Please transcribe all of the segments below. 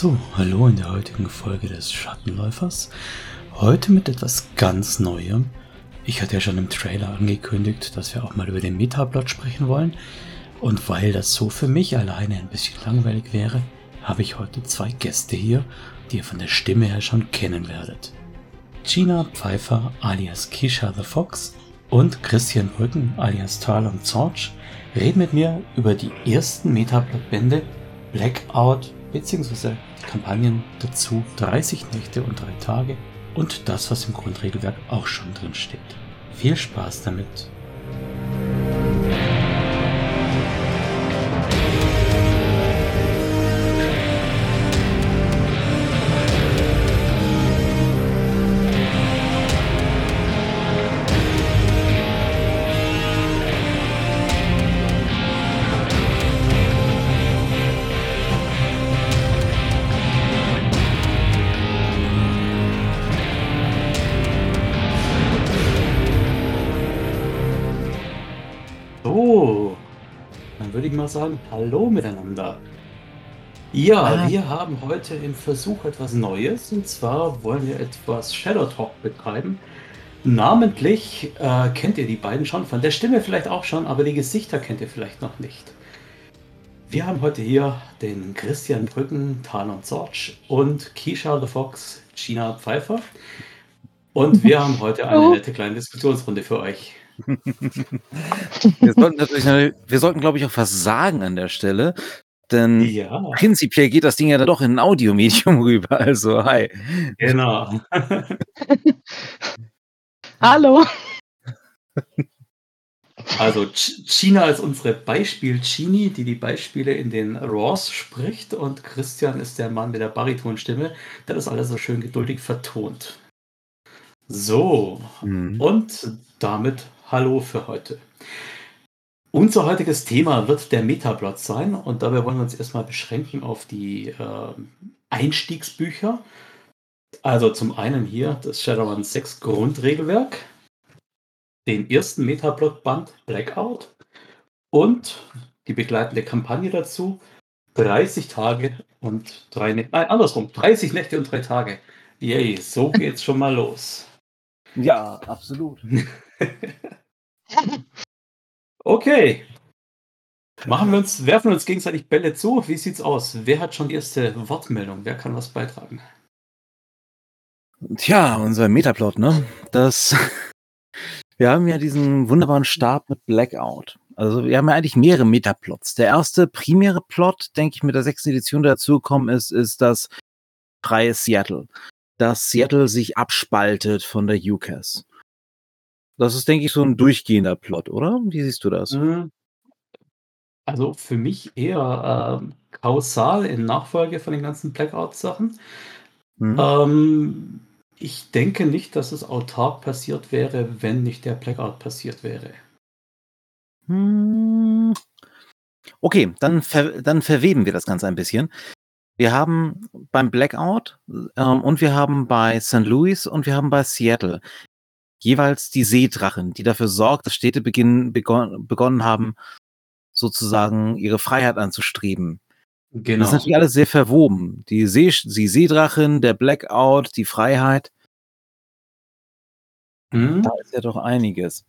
So, hallo in der heutigen Folge des Schattenläufers. Heute mit etwas ganz Neuem. Ich hatte ja schon im Trailer angekündigt, dass wir auch mal über den Metaplot sprechen wollen. Und weil das so für mich alleine ein bisschen langweilig wäre, habe ich heute zwei Gäste hier, die ihr von der Stimme her schon kennen werdet. Gina Pfeiffer alias Kisha the Fox und Christian Brücken alias Talon Zorch reden mit mir über die ersten Metaplot-Bände Blackout die Kampagnen dazu 30 Nächte und 3 Tage und das, was im Grundregelwerk auch schon drin steht. Viel Spaß damit! Hallo miteinander. Ja, Ah. wir haben heute im Versuch etwas Neues und zwar wollen wir etwas Shadow Talk betreiben. Namentlich äh, kennt ihr die beiden schon, von der Stimme vielleicht auch schon, aber die Gesichter kennt ihr vielleicht noch nicht. Wir haben heute hier den Christian Brücken, Talon Sorge und Keisha the Fox, Gina Pfeiffer. Und wir haben heute eine nette kleine Diskussionsrunde für euch. Wir sollten natürlich, wir sollten, glaube ich, auch was sagen an der Stelle. Denn Ja, prinzipiell geht das Ding ja dann doch in ein Audiomedium rüber. Also, hi. genau. Hallo. Also Ch- China ist unsere Beispiel-Chini, die die Beispiele in den Raws spricht und Christian ist der Mann mit der Baritonstimme, der das alles so schön geduldig vertont. So, Mhm. und damit Hallo für heute. Unser heutiges Thema wird der Metaplot sein und dabei wollen wir uns erstmal beschränken auf die äh, Einstiegsbücher. Also zum einen hier das Shadowrun 6 Grundregelwerk, den ersten Metaplot-Band Blackout und die begleitende Kampagne dazu 30 Tage und drei Nächte, nein, andersrum, 30 Nächte und drei Tage. Yay, so geht's schon mal los. Ja, absolut. Okay. Machen wir uns, werfen wir uns gegenseitig Bälle zu. Wie sieht's aus? Wer hat schon die erste Wortmeldung? Wer kann was beitragen? Tja, unser Metaplot, ne? Das. Wir haben ja diesen wunderbaren Stab mit Blackout. Also wir haben ja eigentlich mehrere Metaplots. Der erste primäre Plot, denke ich, mit der sechsten Edition, der dazugekommen ist, ist das freie Seattle. Dass Seattle sich abspaltet von der UCAS. Das ist, denke ich, so ein durchgehender Plot, oder? Wie siehst du das? Hm. Also für mich eher ähm, kausal in Nachfolge von den ganzen Blackout-Sachen. Hm? Ähm, ich denke nicht, dass es autark passiert wäre, wenn nicht der Blackout passiert wäre. Hm. Okay, dann, ver dann verweben wir das Ganze ein bisschen. Wir haben beim Blackout ähm, und wir haben bei St. Louis und wir haben bei Seattle jeweils die Seedrachen, die dafür sorgt, dass Städte beginn, begon begonnen haben, sozusagen ihre Freiheit anzustreben. Genau. Das ist natürlich alles sehr verwoben. Die, See die Seedrachen, der Blackout, die Freiheit, Hm? da ist ja doch einiges.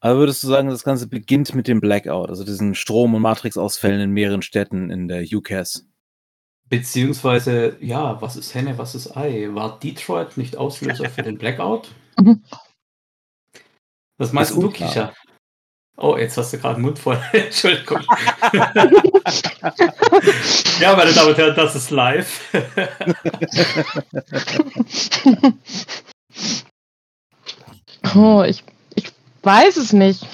Aber würdest du sagen, das Ganze beginnt mit dem Blackout, also diesen Strom- und Matrixausfällen in mehreren Städten in der UCAS? Beziehungsweise, ja, was ist Henne, was ist Ei? War Detroit nicht Auslöser für den Blackout? Mhm. Was meinst du. Kisha? Oh, jetzt hast du gerade den Mund voll. Entschuldigung. ja, meine Damen und Herren, das ist live. Oh, ich, ich weiß es nicht.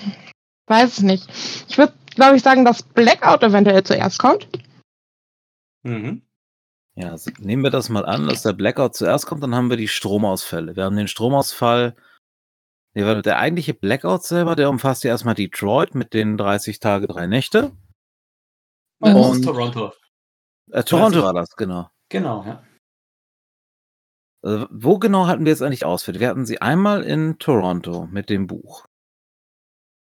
Weiß es nicht. Ich würde, glaube ich, sagen, dass Blackout eventuell zuerst kommt. mhm. Ja, also nehmen wir das mal an, dass der Blackout zuerst kommt, dann haben wir die Stromausfälle. Wir haben den Stromausfall, der eigentliche Blackout selber, der umfasst ja erstmal Detroit mit den 30 Tage, drei Nächte. Und- ist Toronto. Äh, Toronto 30. war das, genau. Genau, ja. Also, wo genau hatten wir jetzt eigentlich Ausfälle? Wir hatten sie einmal in Toronto mit dem Buch.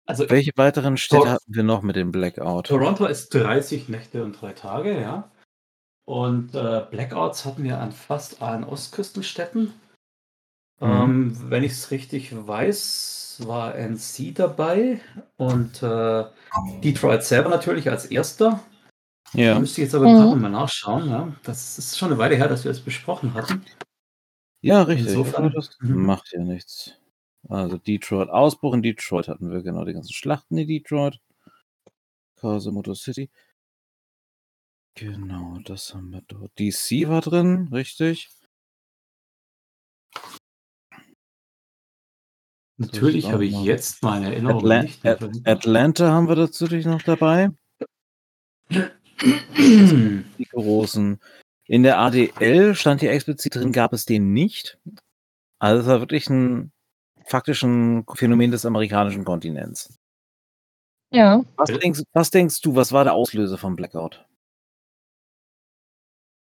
Also Welche weiteren Städte Tor- hatten wir noch mit dem Blackout? Toronto ist 30 Nächte und drei Tage, ja. Und äh, Blackouts hatten wir an fast allen Ostküstenstädten. Mhm. Ähm, wenn ich es richtig weiß, war NC dabei und äh, Detroit selber natürlich als erster. Ja. Da müsste ich jetzt aber mhm. mal nachschauen. Ja. Das ist schon eine Weile her, dass wir das besprochen hatten. Ja, richtig. Insofern, das mhm. macht ja nichts. Also Detroit, Ausbruch in Detroit hatten wir genau die ganzen Schlachten in Detroit. Motor City. Genau, das haben wir dort. DC war drin, richtig. Natürlich habe ich jetzt meine Erinnerung Atla nicht. At Atlanta haben wir natürlich noch dabei. die großen. In der ADL stand hier explizit drin, gab es den nicht. Also es war wirklich ein faktisch ein Phänomen des amerikanischen Kontinents. Ja. Was denkst, was denkst du, was war der Auslöser vom Blackout?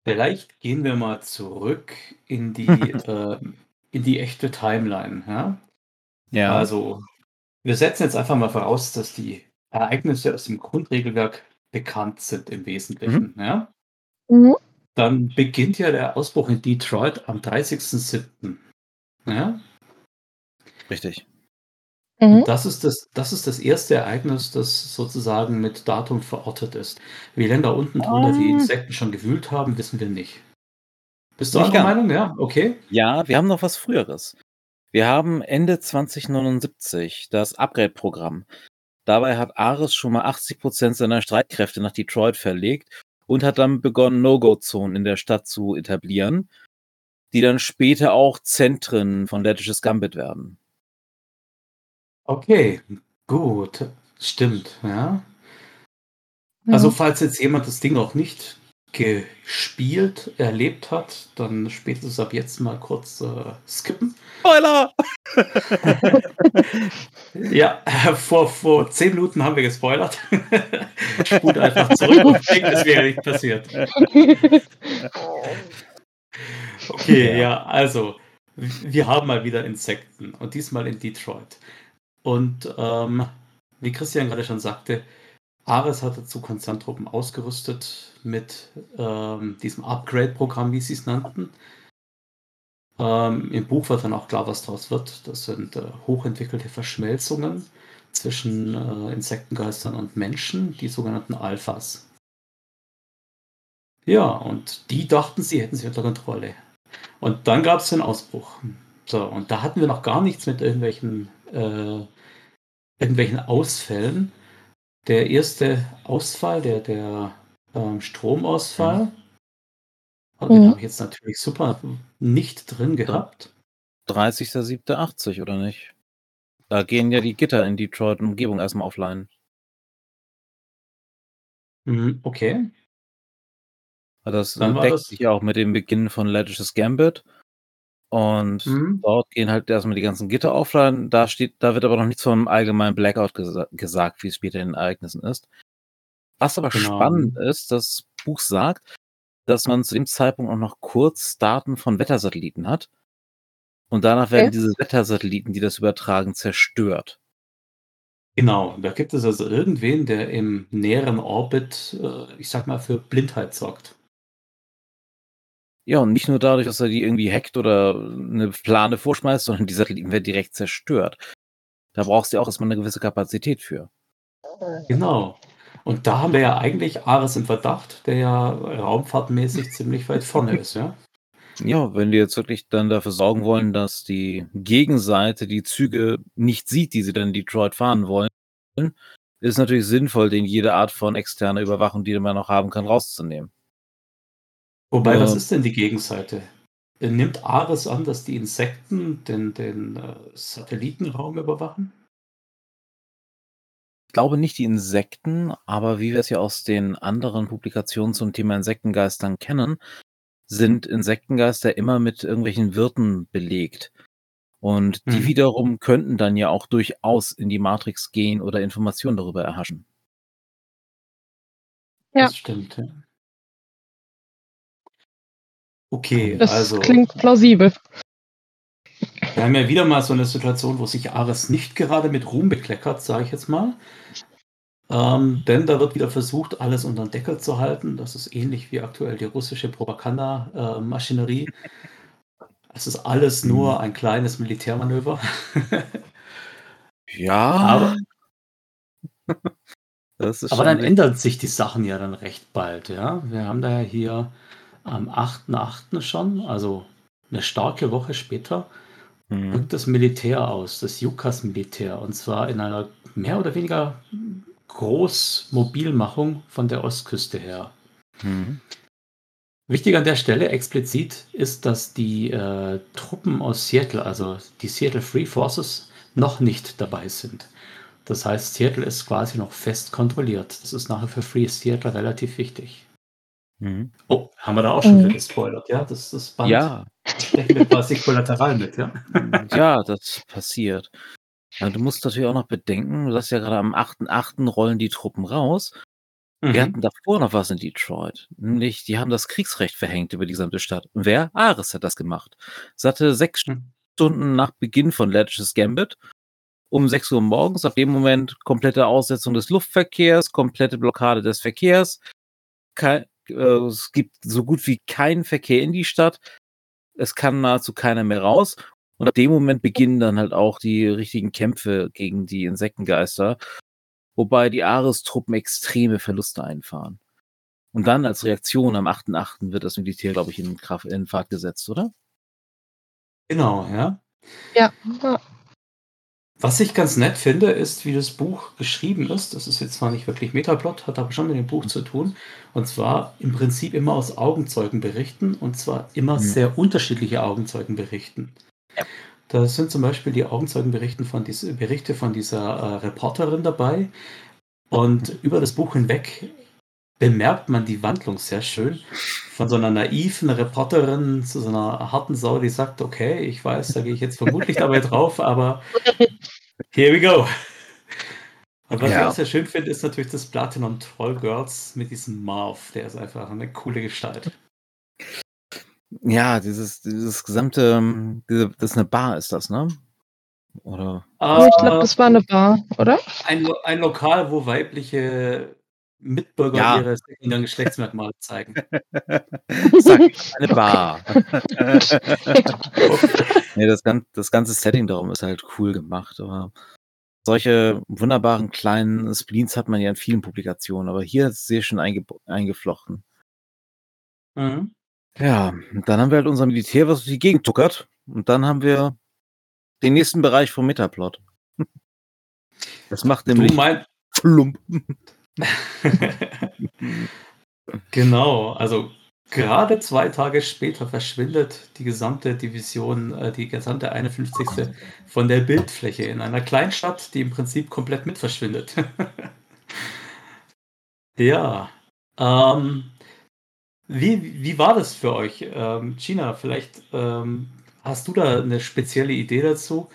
Vielleicht gehen wir mal zurück in die, äh, in die echte Timeline. Ja? ja. Also, wir setzen jetzt einfach mal voraus, dass die Ereignisse aus dem Grundregelwerk bekannt sind im Wesentlichen. Mhm. Ja? Mhm. Dann beginnt ja der Ausbruch in Detroit am 30.07. Ja? Richtig. Mhm. Das, ist das, das ist das erste Ereignis, das sozusagen mit Datum verortet ist. Wie lange da unten drunter die ah. Insekten schon gewühlt haben, wissen wir nicht. Bist du anderer Meinung? Ja, okay. Ja, wir haben noch was Früheres. Wir haben Ende 2079 das Upgrade-Programm. Dabei hat Ares schon mal 80% seiner Streitkräfte nach Detroit verlegt und hat dann begonnen, No-Go-Zonen in der Stadt zu etablieren, die dann später auch Zentren von Lettisches Gambit werden. Okay, gut. Stimmt, ja. Also, falls jetzt jemand das Ding noch nicht gespielt, erlebt hat, dann spätestens ab jetzt mal kurz äh, skippen. Spoiler! ja, vor, vor zehn Minuten haben wir gespoilert. Spult einfach zurück und denkt, es wäre nicht passiert. Okay, ja, also, wir haben mal wieder Insekten und diesmal in Detroit. Und ähm, wie Christian gerade schon sagte, Ares hat dazu Konzerntruppen ausgerüstet mit ähm, diesem Upgrade-Programm, wie sie es nannten. Ähm, Im Buch wird dann auch klar, was daraus wird. Das sind äh, hochentwickelte Verschmelzungen zwischen äh, Insektengeistern und Menschen, die sogenannten Alphas. Ja, und die dachten, sie hätten sie unter Kontrolle. Und dann gab es den Ausbruch. So, und da hatten wir noch gar nichts mit irgendwelchen äh, irgendwelchen Ausfällen. Der erste Ausfall, der, der ähm, Stromausfall, mhm. den habe ich jetzt natürlich super nicht drin gehabt. 30.07.80 oder nicht? Da gehen ja die Gitter in Detroit und Umgebung erstmal offline. Mhm, okay. Das Dann deckt sich ja auch mit dem Beginn von Lettisches Gambit. Und Mhm. dort gehen halt erstmal die ganzen Gitter offline. Da steht da wird aber noch nichts vom allgemeinen Blackout gesa gesagt, wie es später in den Ereignissen ist. Was aber Genau. spannend ist, das Buch sagt, dass man zu dem Zeitpunkt auch noch kurz Daten von Wettersatelliten hat. Und danach werden Okay. diese Wettersatelliten, die das übertragen, zerstört. Genau, da gibt es also irgendwen, der im näheren Orbit, äh, ich sag mal, für Blindheit sorgt. Ja, und nicht nur dadurch, dass er die irgendwie hackt oder eine Plane vorschmeißt, sondern die Satelliten werden direkt zerstört. Da brauchst du ja auch erstmal eine gewisse Kapazität für. Genau. Und da haben wir ja eigentlich Ares im Verdacht, der ja raumfahrtmäßig ziemlich weit vorne ist, ja? Ja, wenn die jetzt wirklich dann dafür sorgen wollen, dass die Gegenseite die Züge nicht sieht, die sie dann in Detroit fahren wollen, ist es natürlich sinnvoll, den jede Art von externer Überwachung, die man noch haben kann, rauszunehmen. Wobei, was ist denn die Gegenseite? Nimmt Ares an, dass die Insekten den, den äh, Satellitenraum überwachen? Ich glaube nicht die Insekten, aber wie wir es ja aus den anderen Publikationen zum Thema Insektengeistern kennen, sind Insektengeister immer mit irgendwelchen Wirten belegt. Und die hm. wiederum könnten dann ja auch durchaus in die Matrix gehen oder Informationen darüber erhaschen. Ja. Das stimmt, ja. Okay, das also. klingt plausibel. Wir haben ja wieder mal so eine Situation, wo sich Ares nicht gerade mit Ruhm bekleckert, sage ich jetzt mal. Ähm, denn da wird wieder versucht, alles unter den Deckel zu halten. Das ist ähnlich wie aktuell die russische Propagandamaschinerie. es ist alles nur Mhm. ein kleines Militärmanöver. Ja, Aber, das ist aber dann ändern sich die Sachen ja dann recht bald. Ja? Wir haben da ja hier am 8.8. schon, also eine starke Woche später, Mhm. rückt das Militär aus, das Jukas-Militär, und zwar in einer mehr oder weniger Großmobilmachung von der Ostküste her. Mhm. Wichtig an der Stelle explizit ist, dass die äh, Truppen aus Seattle, also die Seattle Free Forces, noch nicht dabei sind. Das heißt, Seattle ist quasi noch fest kontrolliert. Das ist nachher für Free Seattle relativ wichtig. Mhm. Oh, haben wir da auch schon Mhm. wieder gespoilert, ja? Das, das Band Ja, sprechen wir quasi kollateral mit, ja? ja, das passiert. Ja, du musst natürlich auch noch bedenken, du sagst ja gerade am 8.8. rollen die Truppen raus. Wir Mhm. hatten davor noch was in Detroit. Nämlich, die haben das Kriegsrecht verhängt über die gesamte Stadt. Und wer? Ares hat das gemacht. Es hatte sechs Hm. Stunden nach Beginn von Ledges Gambit um 6 Uhr morgens, ab dem Moment komplette Aussetzung des Luftverkehrs, komplette Blockade des Verkehrs. Kei- äh, es gibt so gut wie keinen Verkehr in die Stadt. Es kann nahezu keiner mehr raus. Und ab dem Moment beginnen dann halt auch die richtigen Kämpfe gegen die Insektengeister, wobei die Ares-Truppen extreme Verluste einfahren. Und dann als Reaktion am 8.8. wird das Militär, glaube ich, in, Kraft, in Fahrt gesetzt, oder? Genau, ja. Ja. Was ich ganz nett finde, ist, wie das Buch geschrieben ist. Das ist jetzt zwar nicht wirklich Metaplot, hat aber schon mit dem Buch zu tun. Und zwar im Prinzip immer aus Augenzeugenberichten und zwar immer Mhm. sehr unterschiedliche Augenzeugenberichten. Ja. Da sind zum Beispiel die Augenzeugenberichte von, diese, Berichte von dieser äh, Reporterin dabei. Und über das Buch hinweg bemerkt man die Wandlung sehr schön. Von so einer naiven Reporterin zu so einer harten Sau, die sagt, okay, ich weiß, da gehe ich jetzt vermutlich dabei drauf, aber here we go. Und was ich Ja. auch sehr schön finde, ist natürlich das Platinum Troll Girls mit diesem Marv. Der ist einfach eine coole Gestalt. Ja, dieses, dieses gesamte, ähm, diese, das ist eine Bar, ist das, ne? Oder? Oh, ich glaube, das war eine Bar, oder? ein, ein Lokal, wo weibliche Mitbürger Ja. ihre sekundären Geschlechtsmerkmale zeigen. Sag ich, eine Bar. nee, das, gan- das ganze Setting darum ist halt cool gemacht, aber solche wunderbaren kleinen Spleens hat man ja in vielen Publikationen, aber hier ist es sehr schön einge eingeflochten. Mhm. Ja, und dann haben wir halt unser Militär, was durch die Gegend tuckert. Und dann haben wir den nächsten Bereich vom Metaplot. Das macht Du nämlich meinst, plump. Genau, also gerade zwei Tage später verschwindet die gesamte Division, äh, die gesamte 51. von der Bildfläche in einer Kleinstadt, die im Prinzip komplett mit verschwindet. ja, ähm, wie, wie war das für euch? Ähm, Gina, vielleicht ähm, hast du da eine spezielle Idee dazu?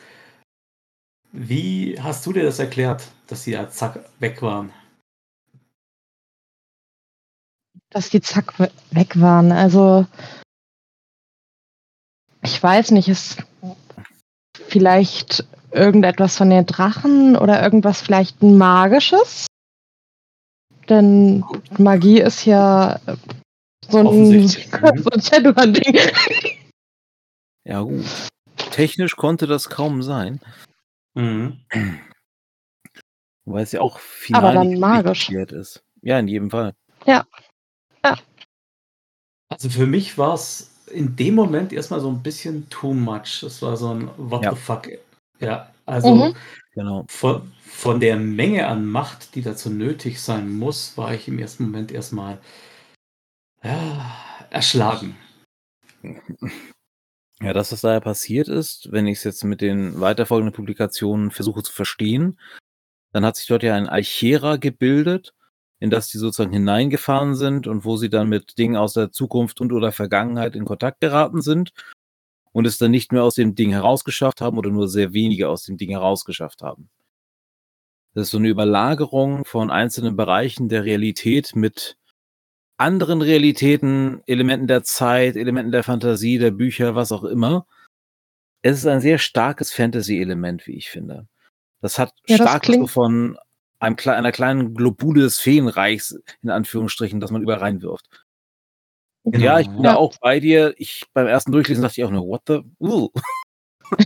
Wie hast du dir das erklärt, dass sie ja zack weg waren? Dass die zack we- weg waren. Also ich weiß nicht, ist vielleicht irgendetwas von den Drachen oder irgendwas vielleicht ein magisches? Denn Magie ist ja so ein, mhm. so ein Shadowhunting. Ja, gut. Technisch konnte das kaum sein, Mhm. weil es ja auch final Aber dann nicht magisch. ist. Ja, in jedem Fall. Also für mich war es in dem Moment erstmal so ein bisschen too much. Das war so ein What Ja. the fuck. Ja, also Mhm. Genau. von, von der Menge an Macht, die dazu nötig sein muss, war ich im ersten Moment erstmal ja, erschlagen. Ja, das, was daher passiert ist, wenn ich es jetzt mit den weiterfolgenden Publikationen versuche zu verstehen, dann hat sich dort ja ein Alchera gebildet, in das die sozusagen hineingefahren sind und wo sie dann mit Dingen aus der Zukunft und oder Vergangenheit in Kontakt geraten sind und es dann nicht mehr aus dem Ding herausgeschafft haben oder nur sehr wenige aus dem Ding herausgeschafft haben. Das ist so eine Überlagerung von einzelnen Bereichen der Realität mit anderen Realitäten, Elementen der Zeit, Elementen der Fantasie, der Bücher, was auch immer. Es ist ein sehr starkes Fantasy-Element, wie ich finde. Das hat Ja, das stark so klingt- von einem, einer kleinen Globule des Feenreichs, in Anführungsstrichen, dass man überall reinwirft. Genau, ja, ich bin ja. da auch bei dir. Ich beim ersten Durchlesen dachte ich auch nur, what the? Uh.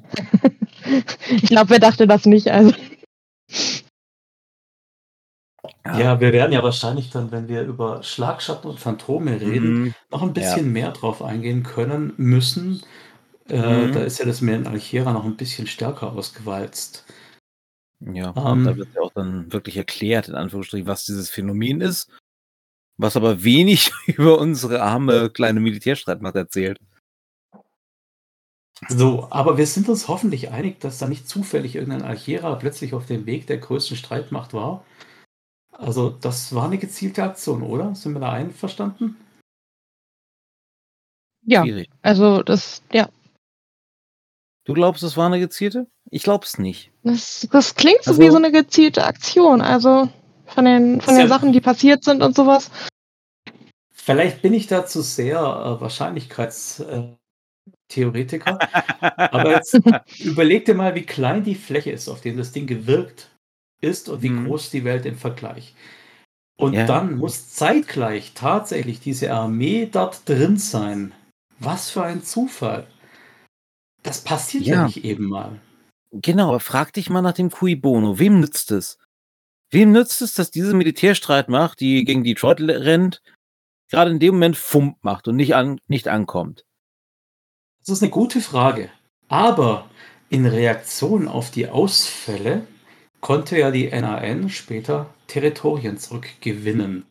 ich glaube, wer dachte das nicht? Also. Ja, wir werden ja wahrscheinlich dann, wenn wir über Schlagschatten und Phantome reden, mhm. noch ein bisschen ja. mehr drauf eingehen können müssen. Äh, mhm. Da ist ja das Meer in Alchera noch ein bisschen stärker ausgewalzt. Ja, ähm, da wird ja auch dann wirklich erklärt, in Anführungsstrichen, was dieses Phänomen ist, was aber wenig über unsere arme kleine Militärstreitmacht erzählt. So, aber wir sind uns hoffentlich einig, dass da nicht zufällig irgendein Alchera plötzlich auf dem Weg der größten Streitmacht war. Also, das war eine gezielte Aktion, oder? Sind wir da einverstanden? Ja, also das, ja. Du glaubst, es war eine gezielte? Ich glaub's nicht. Das, das klingt so also, wie so eine gezielte Aktion, also von den, von den ja, Sachen, die passiert sind und sowas. Vielleicht bin ich da zu sehr äh, Wahrscheinlichkeitstheoretiker. Äh, aber jetzt überleg dir mal, wie klein die Fläche ist, auf der das Ding gewirkt ist und wie mhm. groß die Welt im Vergleich. Und ja. dann muss zeitgleich tatsächlich diese Armee dort drin sein. Was für ein Zufall. Das passiert ja, ja nicht eben mal. Genau, aber frag dich mal nach dem Cui Bono. Wem nützt es? Wem nützt es, dass diese Militärstreitmacht, die gegen Detroit rennt, gerade in dem Moment Fump macht und nicht, an, nicht ankommt? Das ist eine gute Frage. Aber in Reaktion auf die Ausfälle konnte ja die NAN später Territorien zurückgewinnen.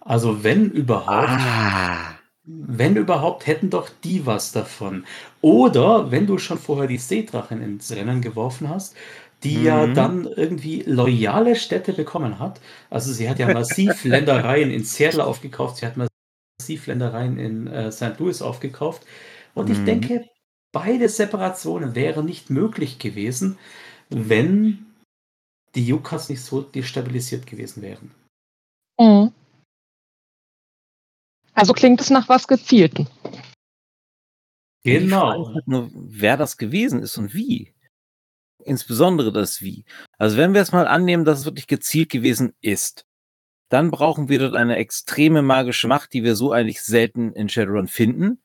Also wenn überhaupt, ah. Wenn überhaupt, hätten doch die was davon. Oder wenn du schon vorher die Seedrachen ins Rennen geworfen hast, die mhm. ja dann irgendwie loyale Städte bekommen hat. Also sie hat ja massiv Ländereien in Seattle aufgekauft, sie hat massiv Ländereien in äh, St. Louis aufgekauft. Und mhm. ich denke, beide Separationen wären nicht möglich gewesen, wenn die Yukas nicht so destabilisiert gewesen wären. Mhm. Also klingt es nach was Gezielten. Genau. Halt nur, wer das gewesen ist und wie. Insbesondere das Wie. Also wenn wir es mal annehmen, dass es wirklich gezielt gewesen ist, dann brauchen wir dort eine extreme magische Macht, die wir so eigentlich selten in Shadowrun finden.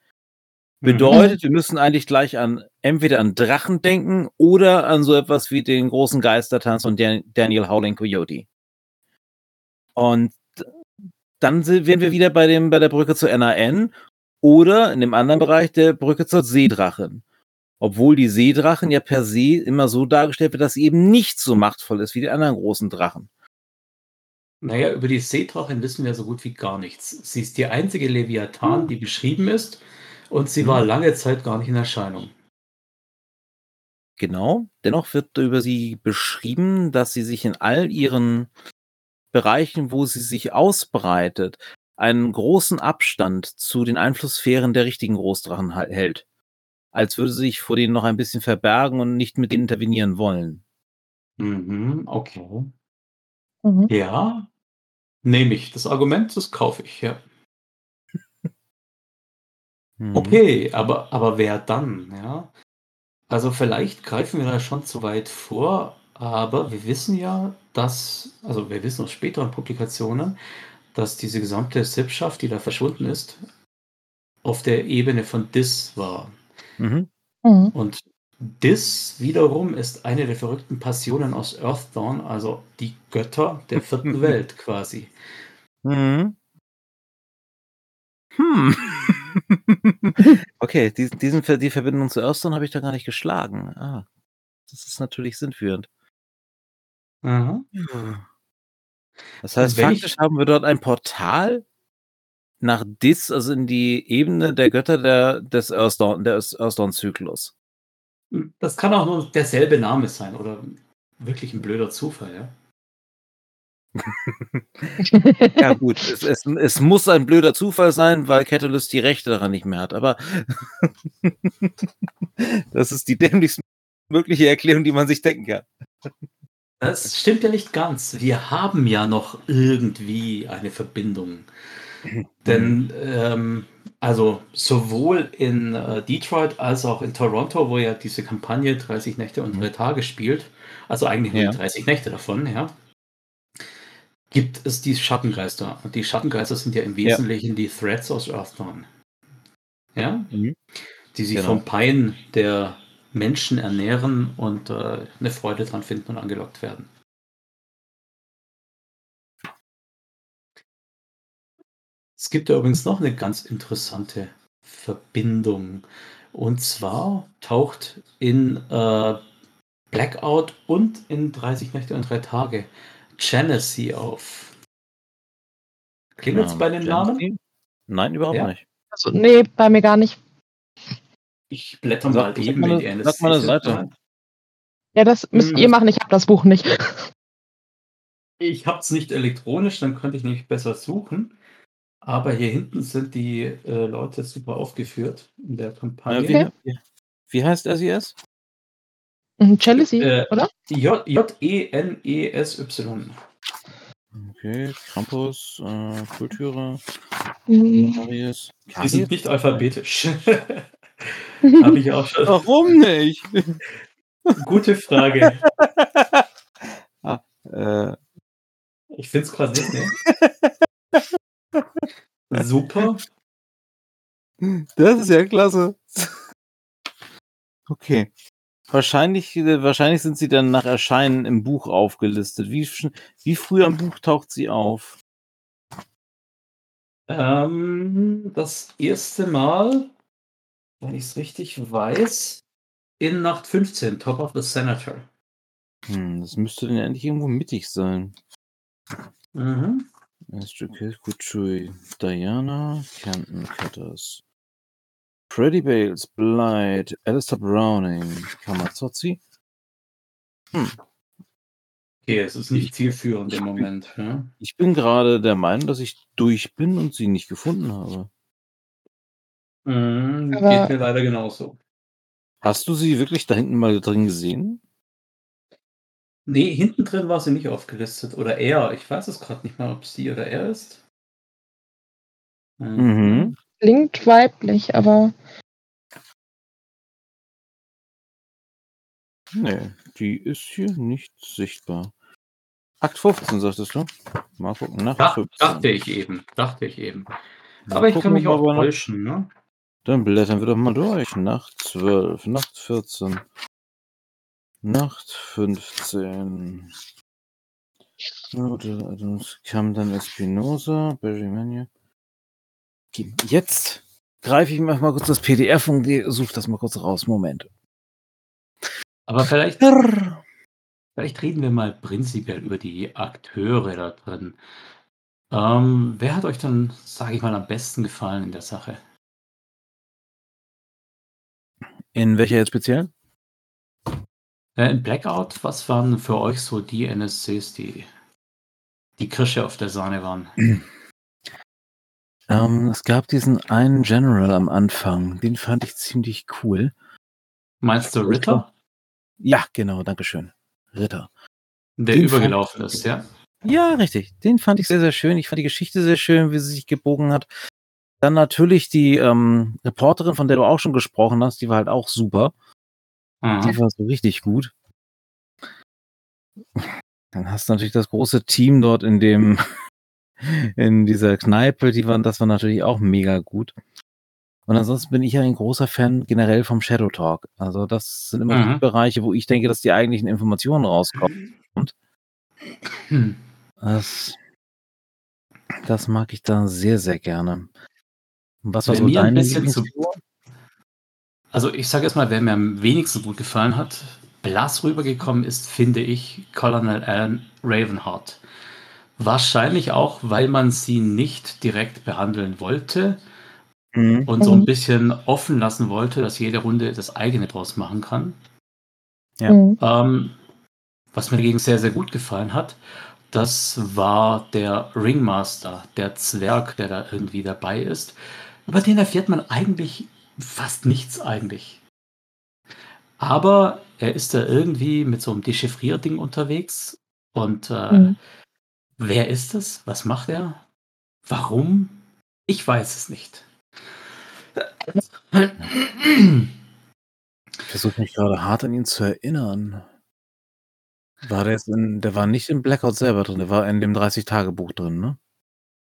Bedeutet, mhm. wir müssen eigentlich gleich an entweder an Drachen denken oder an so etwas wie den großen Geistertanz von Dan Daniel Howling Coyote. Und dann wären wir wieder bei dem bei der Brücke zur NAN oder in dem anderen Bereich der Brücke zur Seedrachen. Obwohl die Seedrachen ja per se immer so dargestellt wird, dass sie eben nicht so machtvoll ist wie die anderen großen Drachen. Naja, über die Seedrachen wissen wir so gut wie gar nichts. Sie ist die einzige Leviathan, die beschrieben ist und sie war mhm. lange Zeit gar nicht in Erscheinung. Genau. Dennoch wird über sie beschrieben, dass sie sich in all ihren Bereichen, wo sie sich ausbreitet, einen großen Abstand zu den Einflusssphären der richtigen Großdrachen hält. Als würde sie sich vor denen noch ein bisschen verbergen und nicht mit denen intervenieren wollen. Mhm, okay. Mhm. Ja, nehme ich. Das Argument, das kaufe ich, ja. Mhm. Okay, aber, aber wer dann, ja? Also vielleicht greifen wir da schon zu weit vor, aber wir wissen ja, dass, also wir wissen aus späteren Publikationen, dass diese gesamte Sippschaft, die da verschwunden ist, auf der Ebene von Dis war. Mhm. Mhm. Und Dis wiederum ist eine der verrückten Passionen aus Earthdawn, also die Götter der vierten Welt quasi. Mhm. Hm. okay, diesen, diesen, die Verbindung zu Earthstone habe ich da gar nicht geschlagen. Ah, das ist natürlich sinnführend. Das heißt, faktisch ich... haben wir dort ein Portal nach Dis, also in die Ebene der Götter der, des Earthdawn-Zyklus. Das kann auch nur derselbe Name sein oder wirklich ein blöder Zufall, ja? ja, gut, es, es, es, muss ein blöder Zufall sein, weil Catalyst die Rechte daran nicht mehr hat. Aber das ist die dämlichste mögliche Erklärung, die man sich denken kann. Das stimmt ja nicht ganz. Wir haben ja noch irgendwie eine Verbindung. Denn, ähm, also sowohl in äh, Detroit als auch in Toronto, wo ja diese Kampagne 30 Nächte und drei Tage spielt, also eigentlich nur ja. 30 Nächte davon, ja, gibt es die Schattengeister. Und die Schattengeister sind ja im Wesentlichen ja. die Threads aus Earthdawn. Ja? Mhm. Die sich genau. vom Pein der Menschen ernähren und äh, eine Freude dran finden und angelockt werden. Es gibt ja übrigens noch eine ganz interessante Verbindung. Und zwar taucht in äh, Blackout und in 30 Nächte und 3 Tage Genesee auf. Klingelt es ja, bei den Genesee? Namen? Nein, überhaupt ja. nicht. Also, nee, bei mir gar nicht. Ich blätter mal sag, eben in die NSC. Sag mal eine Seite. Ja, das müsst hm. ihr machen, ich habe das Buch nicht. Ich habe es nicht elektronisch, dann könnte ich nämlich besser suchen. Aber hier hinten sind die äh, Leute super aufgeführt in der Kampagne. Wie, wie heißt SES? Chelsea, äh, oder? J-E-N-E-S-Y. Okay, Campus, äh, Kultüre, mhm. Die sind nicht alphabetisch. Habe ich auch schon. Warum nicht? Gute Frage. ah, äh. Ich finde es gerade nicht, ne? Super. Das ist ja klasse. Okay. Wahrscheinlich, wahrscheinlich sind sie dann nach Erscheinen im Buch aufgelistet. Wie, wie früh am Buch taucht sie auf? Ähm, das erste Mal, wenn ich es richtig weiß, in Nacht 15, Top of the Senator. Hm, das müsste dann endlich irgendwo mittig sein. Mhm. Kuchui, Diana, Canton Cutters. Freddie Bales, Blight, Alistair Browning, Kamazotzi. Hm. Okay, es ist nicht zielführend im Moment. Ja? Ich bin gerade der Meinung, dass ich durch bin und sie nicht gefunden habe. Mhm, geht mir leider genauso. Hast du sie wirklich da hinten mal drin gesehen? Nee, hinten drin war sie nicht aufgelistet. Oder er. Ich weiß es gerade nicht mal, ob sie oder er ist. Mhm. Klingt weiblich, aber. Nee, die ist hier nicht sichtbar. Akt 15, sagtest du? Mal gucken, nach Dach, 15. Dachte ich eben, dachte ich eben. Mal aber ich kann mich auch täuschen, ne? Dann blättern wir doch mal durch. Nacht 12, Nacht 14. Nacht 15. kam dann Espinosa, Barry Mania. Jetzt greife ich mir mal kurz das PDF und suche das mal kurz raus. Moment. Aber vielleicht, vielleicht reden wir mal prinzipiell über die Akteure da drin. Ähm, wer hat euch dann, sage ich mal, am besten gefallen in der Sache? In welcher jetzt speziell? Äh, in Blackout, was waren für euch so die NSCs, die die Kirsche auf der Sahne waren? Ähm, es gab diesen einen General am Anfang, den fand ich ziemlich cool. Meinst du Ritter? Ja, genau, dankeschön. Ritter. Der den übergelaufen ist, ja? Ja, richtig. Den fand ich sehr, sehr schön. Ich fand die Geschichte sehr schön, wie sie sich gebogen hat. Dann natürlich die ähm, Reporterin, von der du auch schon gesprochen hast, die war halt auch super. Mhm. Die war so richtig gut. Dann hast du natürlich das große Team dort in dem, in dieser Kneipe, die waren, das war natürlich auch mega gut. Und ansonsten bin ich ja ein großer Fan generell vom Shadow Talk. Also das sind immer mhm. die Bereiche, wo ich denke, dass die eigentlichen Informationen rauskommen. Hm. Das, das mag ich da sehr, sehr gerne. Was war so deine zu, Also ich sage erstmal, wer mir am wenigsten gut gefallen hat, blass rübergekommen ist, finde ich, Colonel Alan Ravenheart. Wahrscheinlich auch, weil man sie nicht direkt behandeln wollte mhm. und so ein bisschen offen lassen wollte, dass jede Runde das eigene draus machen kann. Ja. Mhm. Ähm, was mir dagegen sehr, sehr gut gefallen hat, das war der Ringmaster, der Zwerg, der da irgendwie dabei ist. Über den erfährt man eigentlich fast nichts eigentlich. Aber er ist da irgendwie mit so einem Dechiffrierding unterwegs. Und äh, mhm. wer ist es? Was macht er? Warum? Ich weiß es nicht. Ich versuche mich gerade hart an ihn zu erinnern. War der jetzt in, der war nicht im Blackout selber drin, der war in dem 30-Tage-Buch drin, ne?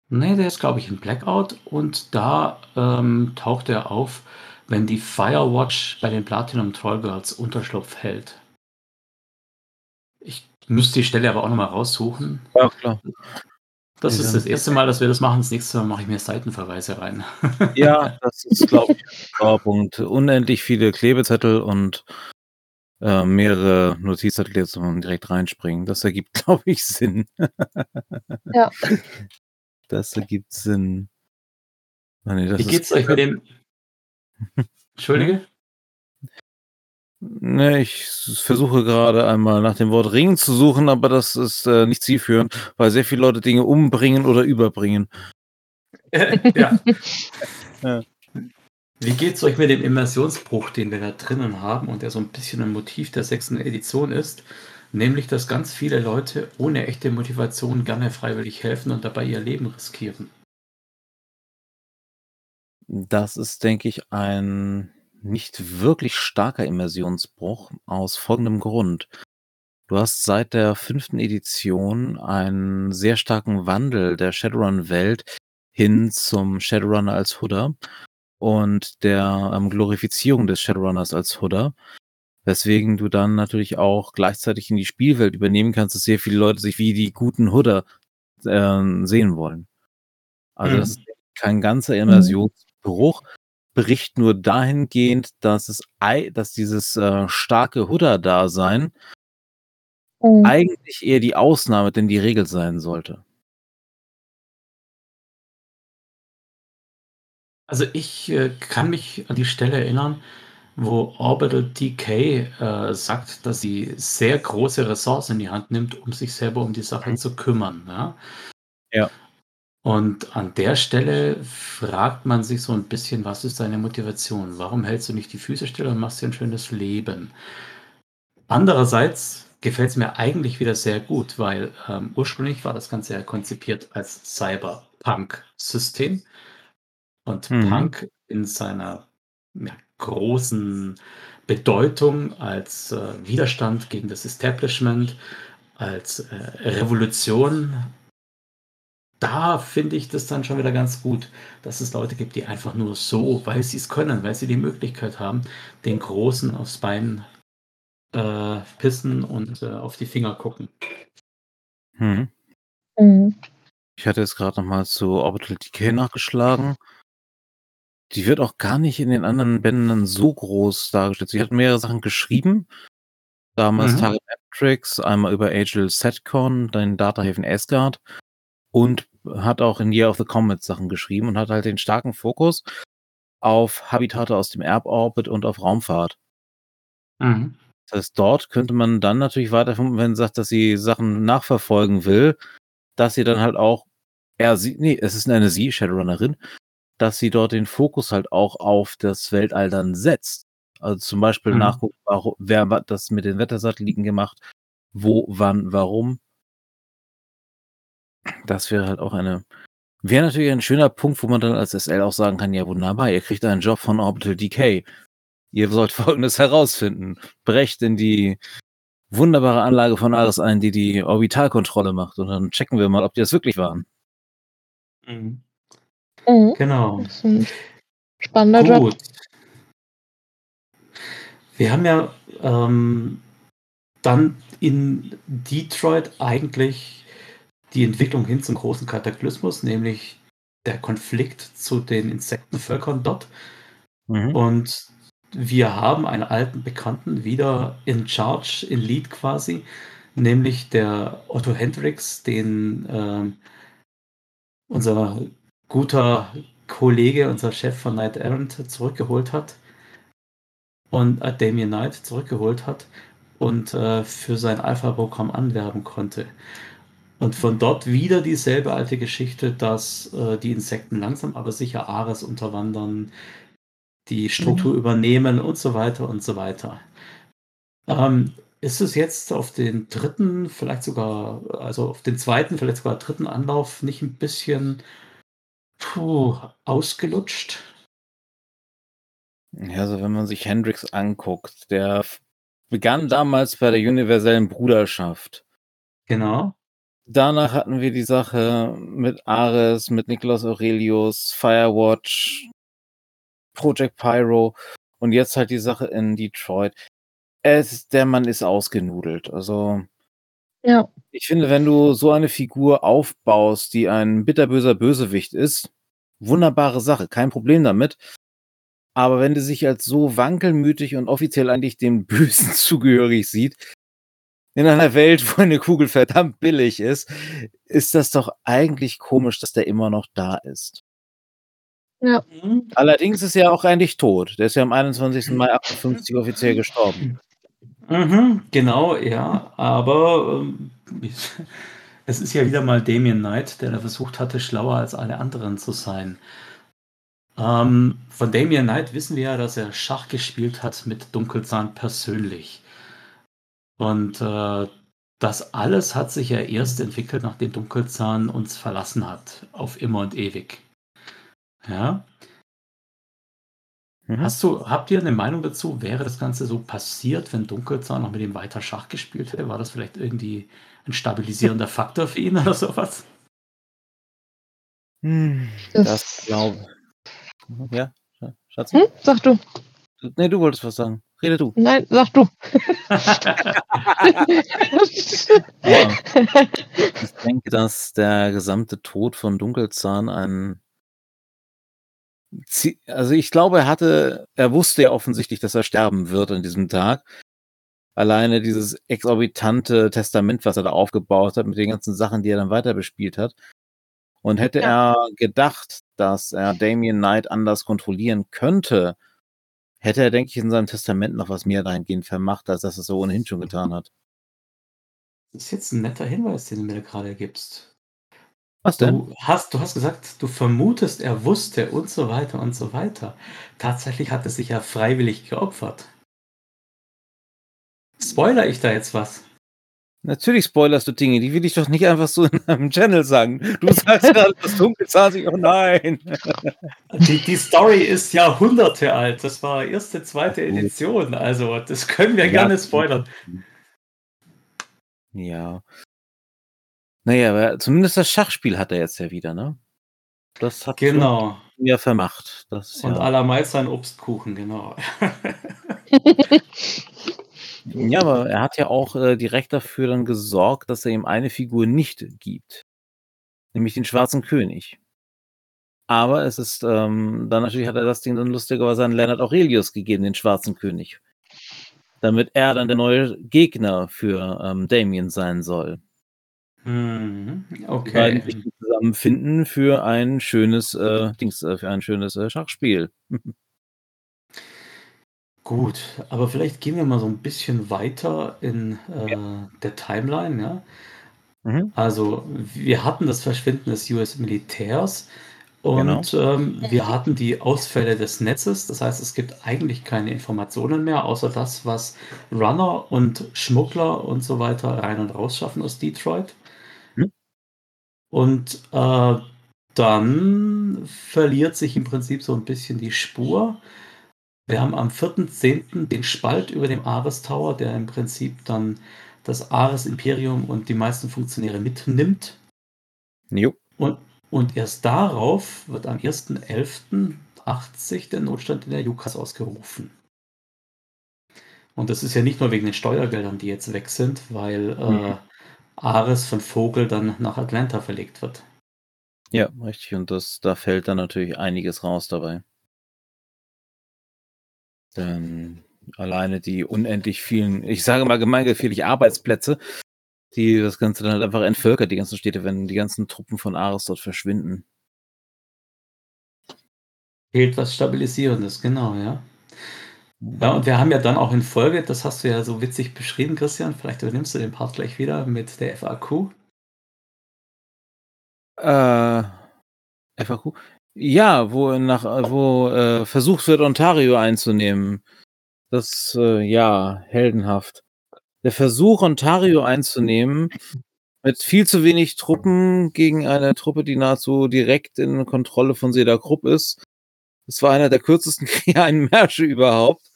Nee, der ist, glaube ich, in Blackout und da ähm, taucht er auf, wenn die Firewatch bei den Platinum Trollgirls Unterschlupf hält. Ich müsste die Stelle aber auch nochmal raussuchen. Ja, klar. Das ist das erste Mal, dass wir das machen. Das nächste Mal mache ich mir Seitenverweise rein. Ja, das ist, glaube ich, ein Punkt. Unendlich viele Klebezettel und äh, mehrere Notizzettel jetzt direkt reinspringen. Das ergibt, glaube ich, Sinn. Ja. Das ergibt Sinn. Ah, nee, Wie geht's euch mit dem. Entschuldige? Ne, ich versuche gerade einmal nach dem Wort Ring zu suchen, aber das ist äh, nicht zielführend, weil sehr viele Leute Dinge umbringen oder überbringen. ja. Ja. Wie geht's euch mit dem Immersionsbruch, den wir da drinnen haben und der so ein bisschen ein Motiv der sechsten Edition ist? Nämlich, dass ganz viele Leute ohne echte Motivation gerne freiwillig helfen und dabei ihr Leben riskieren. Das ist, denke ich, ein nicht wirklich starker Immersionsbruch aus folgendem Grund. Du hast seit der fünften Edition einen sehr starken Wandel der Shadowrun-Welt hin zum Shadowrunner als Hooder und der ähm, Glorifizierung des Shadowrunners als Hooder, weswegen du dann natürlich auch gleichzeitig in die Spielwelt übernehmen kannst, dass sehr viele Leute sich wie die guten Hooder ähm, sehen wollen. Also Mhm. das ist kein ganzer Immersionsbruch, bricht nur dahingehend, dass es dass dieses äh, starke Hooder-Dasein Mhm. eigentlich eher die Ausnahme denn die Regel sein sollte. Also ich äh, kann mich an die Stelle erinnern, wo Orbital DK äh, sagt, dass sie sehr große Ressourcen in die Hand nimmt, um sich selber um die Sache zu kümmern. Ja? Ja. Und an der Stelle fragt man sich so ein bisschen, was ist deine Motivation? Warum hältst du nicht die Füße still und machst dir ein schönes Leben? Andererseits gefällt es mir eigentlich wieder sehr gut, weil ähm, ursprünglich war das Ganze ja konzipiert als Cyberpunk-System. Und Mhm. Punk in seiner ja, großen Bedeutung als äh, Widerstand gegen das Establishment, als äh, Revolution, da finde ich das dann schon wieder ganz gut, dass es Leute gibt, die einfach nur so, weil sie es können, weil sie die Möglichkeit haben, den Großen aufs Bein äh, pissen und äh, auf die Finger gucken. Hm. Mhm. Ich hatte jetzt gerade nochmal zu Orbital Decay nachgeschlagen. Die wird auch gar nicht in den anderen Bänden so groß dargestellt. Sie hat mehrere Sachen geschrieben. Damals Mhm. Target Matrix, einmal über Agile Setcon, dann Datahaven Asgard und hat auch in Year of the Comet Sachen geschrieben und hat halt den starken Fokus auf Habitate aus dem Erdorbit und auf Raumfahrt. Mhm. Das heißt, dort könnte man dann natürlich weiter, wenn sie sagt, dass sie Sachen nachverfolgen will, dass sie dann halt auch, er sie, nee, es ist eine sie, Shadowrunnerin, dass sie dort den Fokus halt auch auf das Weltall dann setzt. Also zum Beispiel Mhm. nachgucken, warum, wer hat das mit den Wettersatelliten gemacht, wo, wann, warum. Das wäre halt auch eine, wäre natürlich ein schöner Punkt, wo man dann als SL auch sagen kann, ja wunderbar, ihr kriegt einen Job von Orbital Decay. Ihr sollt Folgendes herausfinden. Brecht in die wunderbare Anlage von Ares ein, die die Orbitalkontrolle macht. Und dann checken wir mal, ob die das wirklich waren. Mhm. Mhm. Genau. Das ist ein spannender Job. Gut. Wir haben ja ähm, dann in Detroit eigentlich die Entwicklung hin zum großen Kataklysmus, nämlich der Konflikt zu den Insektenvölkern dort. Mhm. Und wir haben einen alten Bekannten wieder in Charge, in Lead quasi, nämlich der Otto Hendricks, den ähm, unser guter Kollege, unser Chef von Night Errant zurückgeholt hat und äh, Damien Knight zurückgeholt hat und äh, für sein Alpha-Programm anwerben konnte. Und von dort wieder dieselbe alte Geschichte, dass äh, die Insekten langsam aber sicher Ares unterwandern, die Struktur übernehmen und so weiter und so weiter. Ähm, ist es jetzt auf den dritten, vielleicht sogar, also auf den zweiten, vielleicht sogar dritten Anlauf nicht ein bisschen puh, ausgelutscht? Ja, also wenn man sich Hendrix anguckt, der begann damals bei der universellen Bruderschaft. Genau. Danach hatten wir die Sache mit Ares, mit Nicholas Aurelius, Firewatch, Project Pyro und jetzt halt die Sache in Detroit. Es, der Mann ist ausgenudelt. Also Ja. ich finde, wenn du so eine Figur aufbaust, die ein bitterböser Bösewicht ist, wunderbare Sache, kein Problem damit. Aber wenn du sich als so wankelmütig und offiziell eigentlich dem Bösen zugehörig sieht, in einer Welt, wo eine Kugel verdammt billig ist, ist das doch eigentlich komisch, dass der immer noch da ist. Ja. Mhm. Allerdings ist er auch eigentlich tot. Der ist ja am 21. Mai 58 offiziell gestorben. Mhm, genau, ja, aber ähm, es ist ja wieder mal Damien Knight, der da versucht hatte, schlauer als alle anderen zu sein. Ähm, von Damien Knight wissen wir ja, dass er Schach gespielt hat mit Dunkelzahn persönlich. Und äh, das alles hat sich ja erst entwickelt, nachdem Dunkelzahn uns verlassen hat, auf immer und ewig. Ja. Mhm. Hast du, habt ihr eine Meinung dazu? Wäre das Ganze so passiert, wenn Dunkelzahn noch mit ihm weiter Schach gespielt hätte? War das vielleicht irgendwie ein stabilisierender Faktor für ihn oder sowas? Hm, Das- glaube Ja, Sch- Schatz? Hm? Sag du. Nee, du wolltest was sagen. Rede du. Nein, sag du. Ja. Ich denke, dass der gesamte Tod von Dunkelzahn ein also ich glaube, er hatte, er wusste ja offensichtlich, dass er sterben wird an diesem Tag. Alleine dieses exorbitante Testament, was er da aufgebaut hat, mit den ganzen Sachen, die er dann weiter bespielt hat. Und hätte er gedacht, dass er Damien Knight anders kontrollieren könnte, hätte er, denke ich, in seinem Testament noch was mehr dahingehend vermacht, als dass er es so ohnehin schon getan hat. Das ist jetzt ein netter Hinweis, den du mir gerade gibst. Was denn? Du hast, du hast gesagt, du vermutest, er wusste und so weiter und so weiter. Tatsächlich hat er sich ja freiwillig geopfert. Spoiler ich da jetzt was? Natürlich spoilerst du Dinge, die will ich doch nicht einfach so in einem Channel sagen. Du sagst gerade, das Dunkelzahn sich, oh nein. Die, die Story ist Jahrhunderte alt. Das war erste, zweite Edition. Also, das können wir Ja. gerne spoilern. Ja. Naja, aber zumindest das Schachspiel hat er jetzt ja wieder, ne? Das hat Genau. ja vermacht. Das ist Und ja, allermeist sein Obstkuchen, genau. ja, aber er hat ja auch äh, direkt dafür dann gesorgt, dass er ihm eine Figur nicht gibt. Nämlich den Schwarzen König. Aber es ist, ähm, dann natürlich hat er das Ding dann lustigerweise an Leonard Aurelius gegeben, den Schwarzen König. Damit er dann der neue Gegner für ähm, Damien sein soll. Mhm, Die beiden Okay. sich zusammenfinden für ein schönes äh, Dings, äh, für ein schönes äh, Schachspiel. Gut, aber vielleicht gehen wir mal so ein bisschen weiter in äh, der Timeline, ja. Mhm. Also, wir hatten das Verschwinden des US-Militärs und ähm, wir hatten die Ausfälle des Netzes. Das heißt, es gibt eigentlich keine Informationen mehr, außer das, was Runner und Schmuggler und so weiter rein und raus schaffen aus Detroit. Und äh, dann verliert sich im Prinzip so ein bisschen die Spur. Wir haben am 4.10. den Spalt über dem Ares Tower, der im Prinzip dann das Ares Imperium und die meisten Funktionäre mitnimmt. Jo. Und, und erst darauf wird am 1.11.80 der Notstand in der Jukas ausgerufen. Und das ist ja nicht nur wegen den Steuergeldern, die jetzt weg sind, weil äh, Mhm. Ares von Vogel dann nach Atlanta verlegt wird. Ja, richtig. Und das, da fällt dann natürlich einiges raus dabei. Denn alleine die unendlich vielen, ich sage mal gemeingefährlich Arbeitsplätze, die das Ganze dann halt einfach entvölkert, die ganzen Städte, wenn die ganzen Truppen von Ares dort verschwinden. Fehlt was Stabilisierendes, genau, ja. Ja, und wir haben ja dann auch in Folge, das hast du ja so witzig beschrieben, Christian, vielleicht übernimmst du den Part gleich wieder mit der FAQ. Äh, FAQ? Ja, wo nach, wo äh, versucht wird, Ontario einzunehmen. Das, äh, ja, heldenhaft. Der Versuch, Ontario einzunehmen, mit viel zu wenig Truppen gegen eine Truppe, die nahezu direkt in Kontrolle von Seda Krupp ist. Das war einer der kürzesten Einmärsche überhaupt.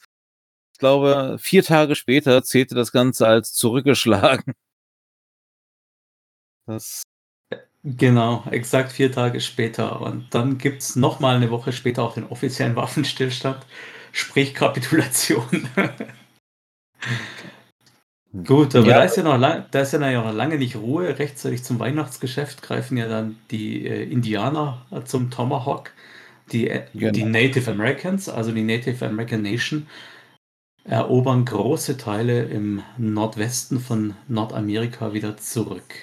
glaube, vier Tage später zählte das Ganze als zurückgeschlagen. Das genau, exakt vier Tage später. Und dann gibt es nochmal eine Woche später auch den offiziellen Waffenstillstand, sprich Kapitulation. Gut, aber ja. da ist ja noch lang, da ist ja noch lange nicht Ruhe. Rechtzeitig zum Weihnachtsgeschäft greifen ja dann die äh, Indianer zum Tomahawk, die, äh, genau. die Native Americans, also die Native American Nation, erobern große Teile im Nordwesten von Nordamerika wieder zurück.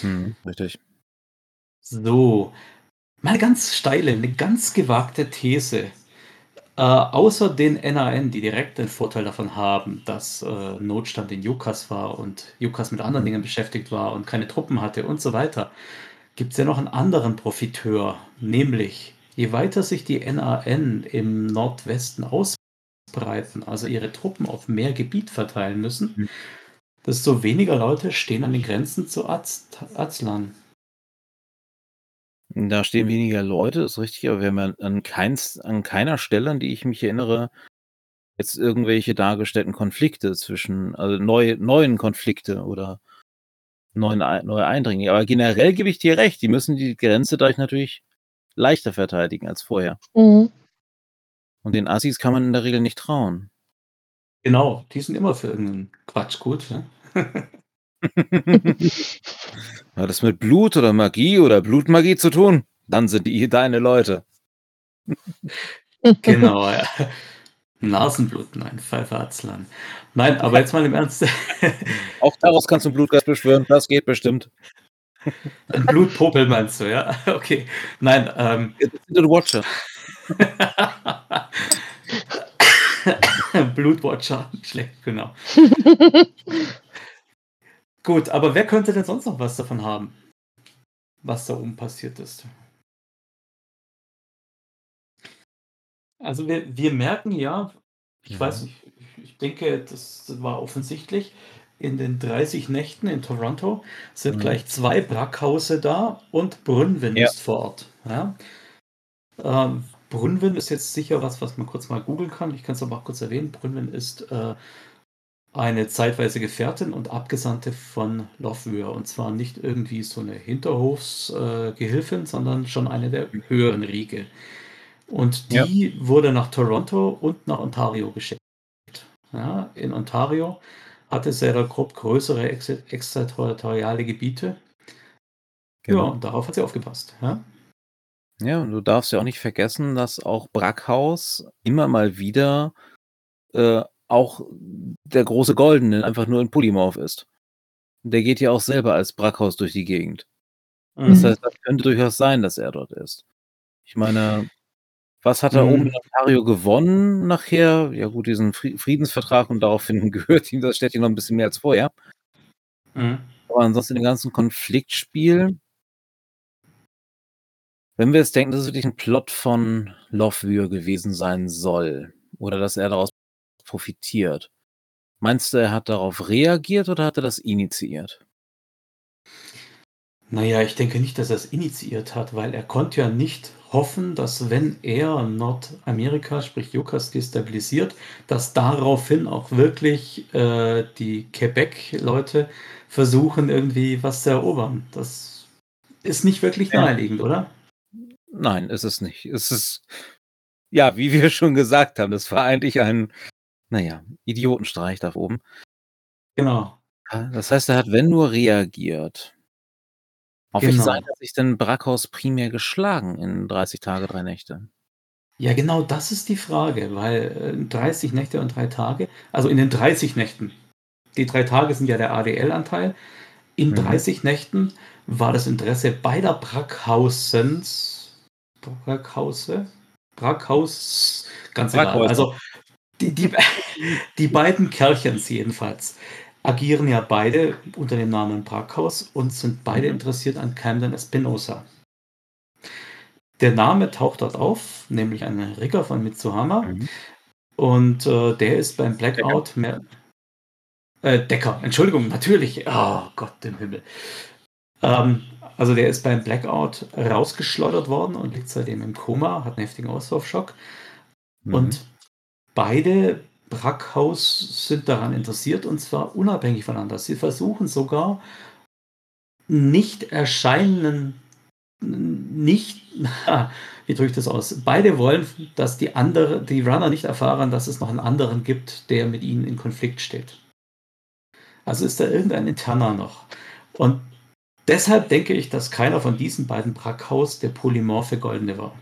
Hm, richtig. So, mal ganz steile, eine ganz gewagte These. Äh, außer den NAN, die direkt den Vorteil davon haben, dass äh, Notstand in Jukas war und Jukas mit anderen mhm. Dingen beschäftigt war und keine Truppen hatte und so weiter, gibt es ja noch einen anderen Profiteur, nämlich je weiter sich die NAN im Nordwesten ausbreiten, also ihre Truppen auf mehr Gebiet verteilen müssen, mhm. desto weniger Leute stehen an den Grenzen zu Az Azlan. Da stehen weniger Leute, ist richtig, aber wir haben ja an keins an keiner Stelle, an die ich mich erinnere, jetzt irgendwelche dargestellten Konflikte zwischen also neue neuen Konflikte oder neuen neue Eindringlinge. Aber generell gebe ich dir recht, die müssen die Grenze dadurch natürlich leichter verteidigen als vorher. Mhm. Und den Assis kann man in der Regel nicht trauen. Genau, die sind immer für irgendeinen Quatsch gut, ne? Hat das mit Blut oder Magie oder Blutmagie zu tun? Dann sind die deine Leute. genau, ja. Nasenblut, nein, Pfeife. Nein, aber jetzt mal im Ernst. Auch daraus kannst du Blutgeist beschwören, das geht bestimmt. Ein Blutpopel meinst du, ja? Okay. Nein, ähm. Watcher. Blutwatcher, schlecht, genau. Gut, aber wer könnte denn sonst noch was davon haben, was da oben passiert ist? Also wir, wir merken ja, ich ja. weiß nicht, ich denke, das war offensichtlich, in den 30 Nächten in Toronto sind mhm. gleich zwei Brackhause da und Brunwin ja. ist vor Ort. Ja? Ähm, Brunwin ist jetzt sicher was, was man kurz mal googeln kann. Ich kann es aber auch kurz erwähnen. Brunwin ist äh, eine zeitweise Gefährtin und Abgesandte von Lofwür. Und zwar nicht irgendwie so eine Hinterhofsgehilfin, äh, sondern schon eine der höheren Riege. Und die ja. wurde nach Toronto und nach Ontario geschickt. Ja, in Ontario hatte Sarah Krupp größere ex extraterritoriale Gebiete. Genau. Ja, und darauf hat sie aufgepasst. Ja? ja, und du darfst ja auch nicht vergessen, dass auch Brackhaus immer mal wieder äh, auch der große Goldene einfach nur in Polymorph ist. Der geht ja auch selber als Brackhaus durch die Gegend. Mhm. Das heißt, das könnte durchaus sein, dass er dort ist. Ich meine, was hat er mhm. oben in Ontario gewonnen nachher? Ja gut, diesen Friedensvertrag und daraufhin gehört ihm das Städtchen noch ein bisschen mehr als vorher. Mhm. Aber ansonsten den ganzen Konfliktspiel, wenn wir jetzt denken, dass es wirklich ein Plot von Lovewür gewesen sein soll, oder dass er daraus profitiert. Meinst du, er hat darauf reagiert oder hat er das initiiert? Naja, ich denke nicht, dass er es initiiert hat, weil er konnte ja nicht hoffen, dass wenn er Nordamerika, sprich Jukas, destabilisiert, dass daraufhin auch wirklich äh, die Quebec-Leute versuchen, irgendwie was zu erobern. Das ist nicht wirklich naheliegend, oder? Nein, ist es nicht. Es ist, ja, wie wir schon gesagt haben, das war eigentlich ein naja, Idiotenstreich da oben. Genau. Das heißt, er hat, wenn nur, reagiert. Auf genau. Seite hat sich denn Brackhaus primär geschlagen in 30 Tage, drei Nächte? Ja, genau das ist die Frage, weil 30 äh, Nächte und drei Tage, also in den 30 Nächten, die drei Tage sind ja der ADL-Anteil, in mhm. 30 Nächten war das Interesse beider Brackhausens, Brackhause, Brackhaus, ganz Brackhäuser. egal, also die, die, die beiden Kerlchens jedenfalls agieren ja beide unter dem Namen Parkhaus und sind beide mhm. interessiert an Camden Espinosa. Der Name taucht dort auf, nämlich ein Rigger von Mitsuhama. Mhm. Und äh, der ist beim Blackout Decker. mehr. Äh, Decker, Entschuldigung, natürlich. Oh Gott im Himmel. Ähm, also der ist beim Blackout rausgeschleudert worden und liegt seitdem im Koma, hat einen heftigen Auslaufschock. Mhm. Und beide Brackhaus sind daran interessiert und zwar unabhängig voneinander. Sie versuchen sogar nicht erscheinenden, nicht, wie drücke ich das aus? Beide wollen, dass die andere, die Runner nicht erfahren, dass es noch einen anderen gibt, der mit ihnen in Konflikt steht. Also ist da irgendein interner noch. Und deshalb denke ich, dass keiner von diesen beiden Brackhaus der polymorphe Goldene war.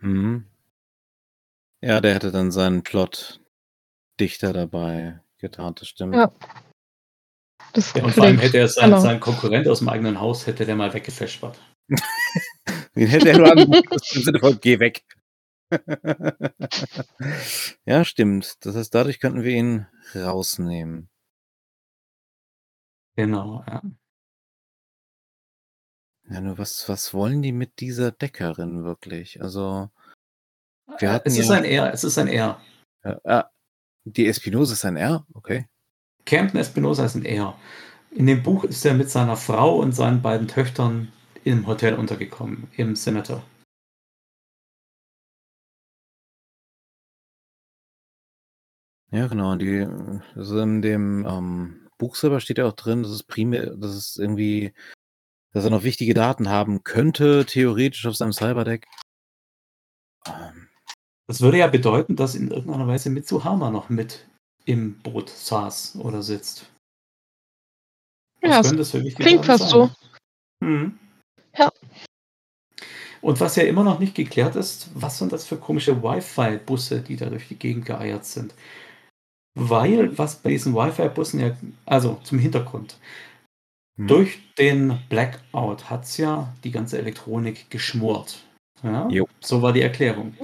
Mhm. Ja, der hätte dann seinen Plot dichter dabei getan, das stimmt. Ja. Das ja, und vor allem hätte er seinen, genau. seinen Konkurrent aus dem eigenen Haus, hätte der mal weggefespert. Den hätte er nur angerufen, im Sinne von, geh weg. ja, stimmt. Das heißt, dadurch könnten wir ihn rausnehmen. Genau, ja. Ja, nur was, was wollen die mit dieser Deckerin wirklich? Also, wir hatten es ist ja, ein R, es ist ein R. Ja, die Espinosa ist ein R, okay. Camden Espinosa ist ein R. In dem Buch ist er mit seiner Frau und seinen beiden Töchtern im Hotel untergekommen, im Senator. Ja, genau. Die, also in dem ähm, Buch selber steht ja auch drin, dass es primär, dass es irgendwie, dass er noch wichtige Daten haben könnte, theoretisch auf seinem Cyberdeck. Ähm. Das würde ja bedeuten, dass in irgendeiner Weise Mitsuhama noch mit im Boot saß oder sitzt. Ja, das für klingt fast so. Hm. Ja. Und was ja immer noch nicht geklärt ist, was sind das für komische Wi-Fi-Busse, die da durch die Gegend geeiert sind? Weil, was bei diesen Wi-Fi-Bussen ja, also zum Hintergrund, hm. durch den Blackout hat es ja die ganze Elektronik geschmort. Ja? So war die Erklärung.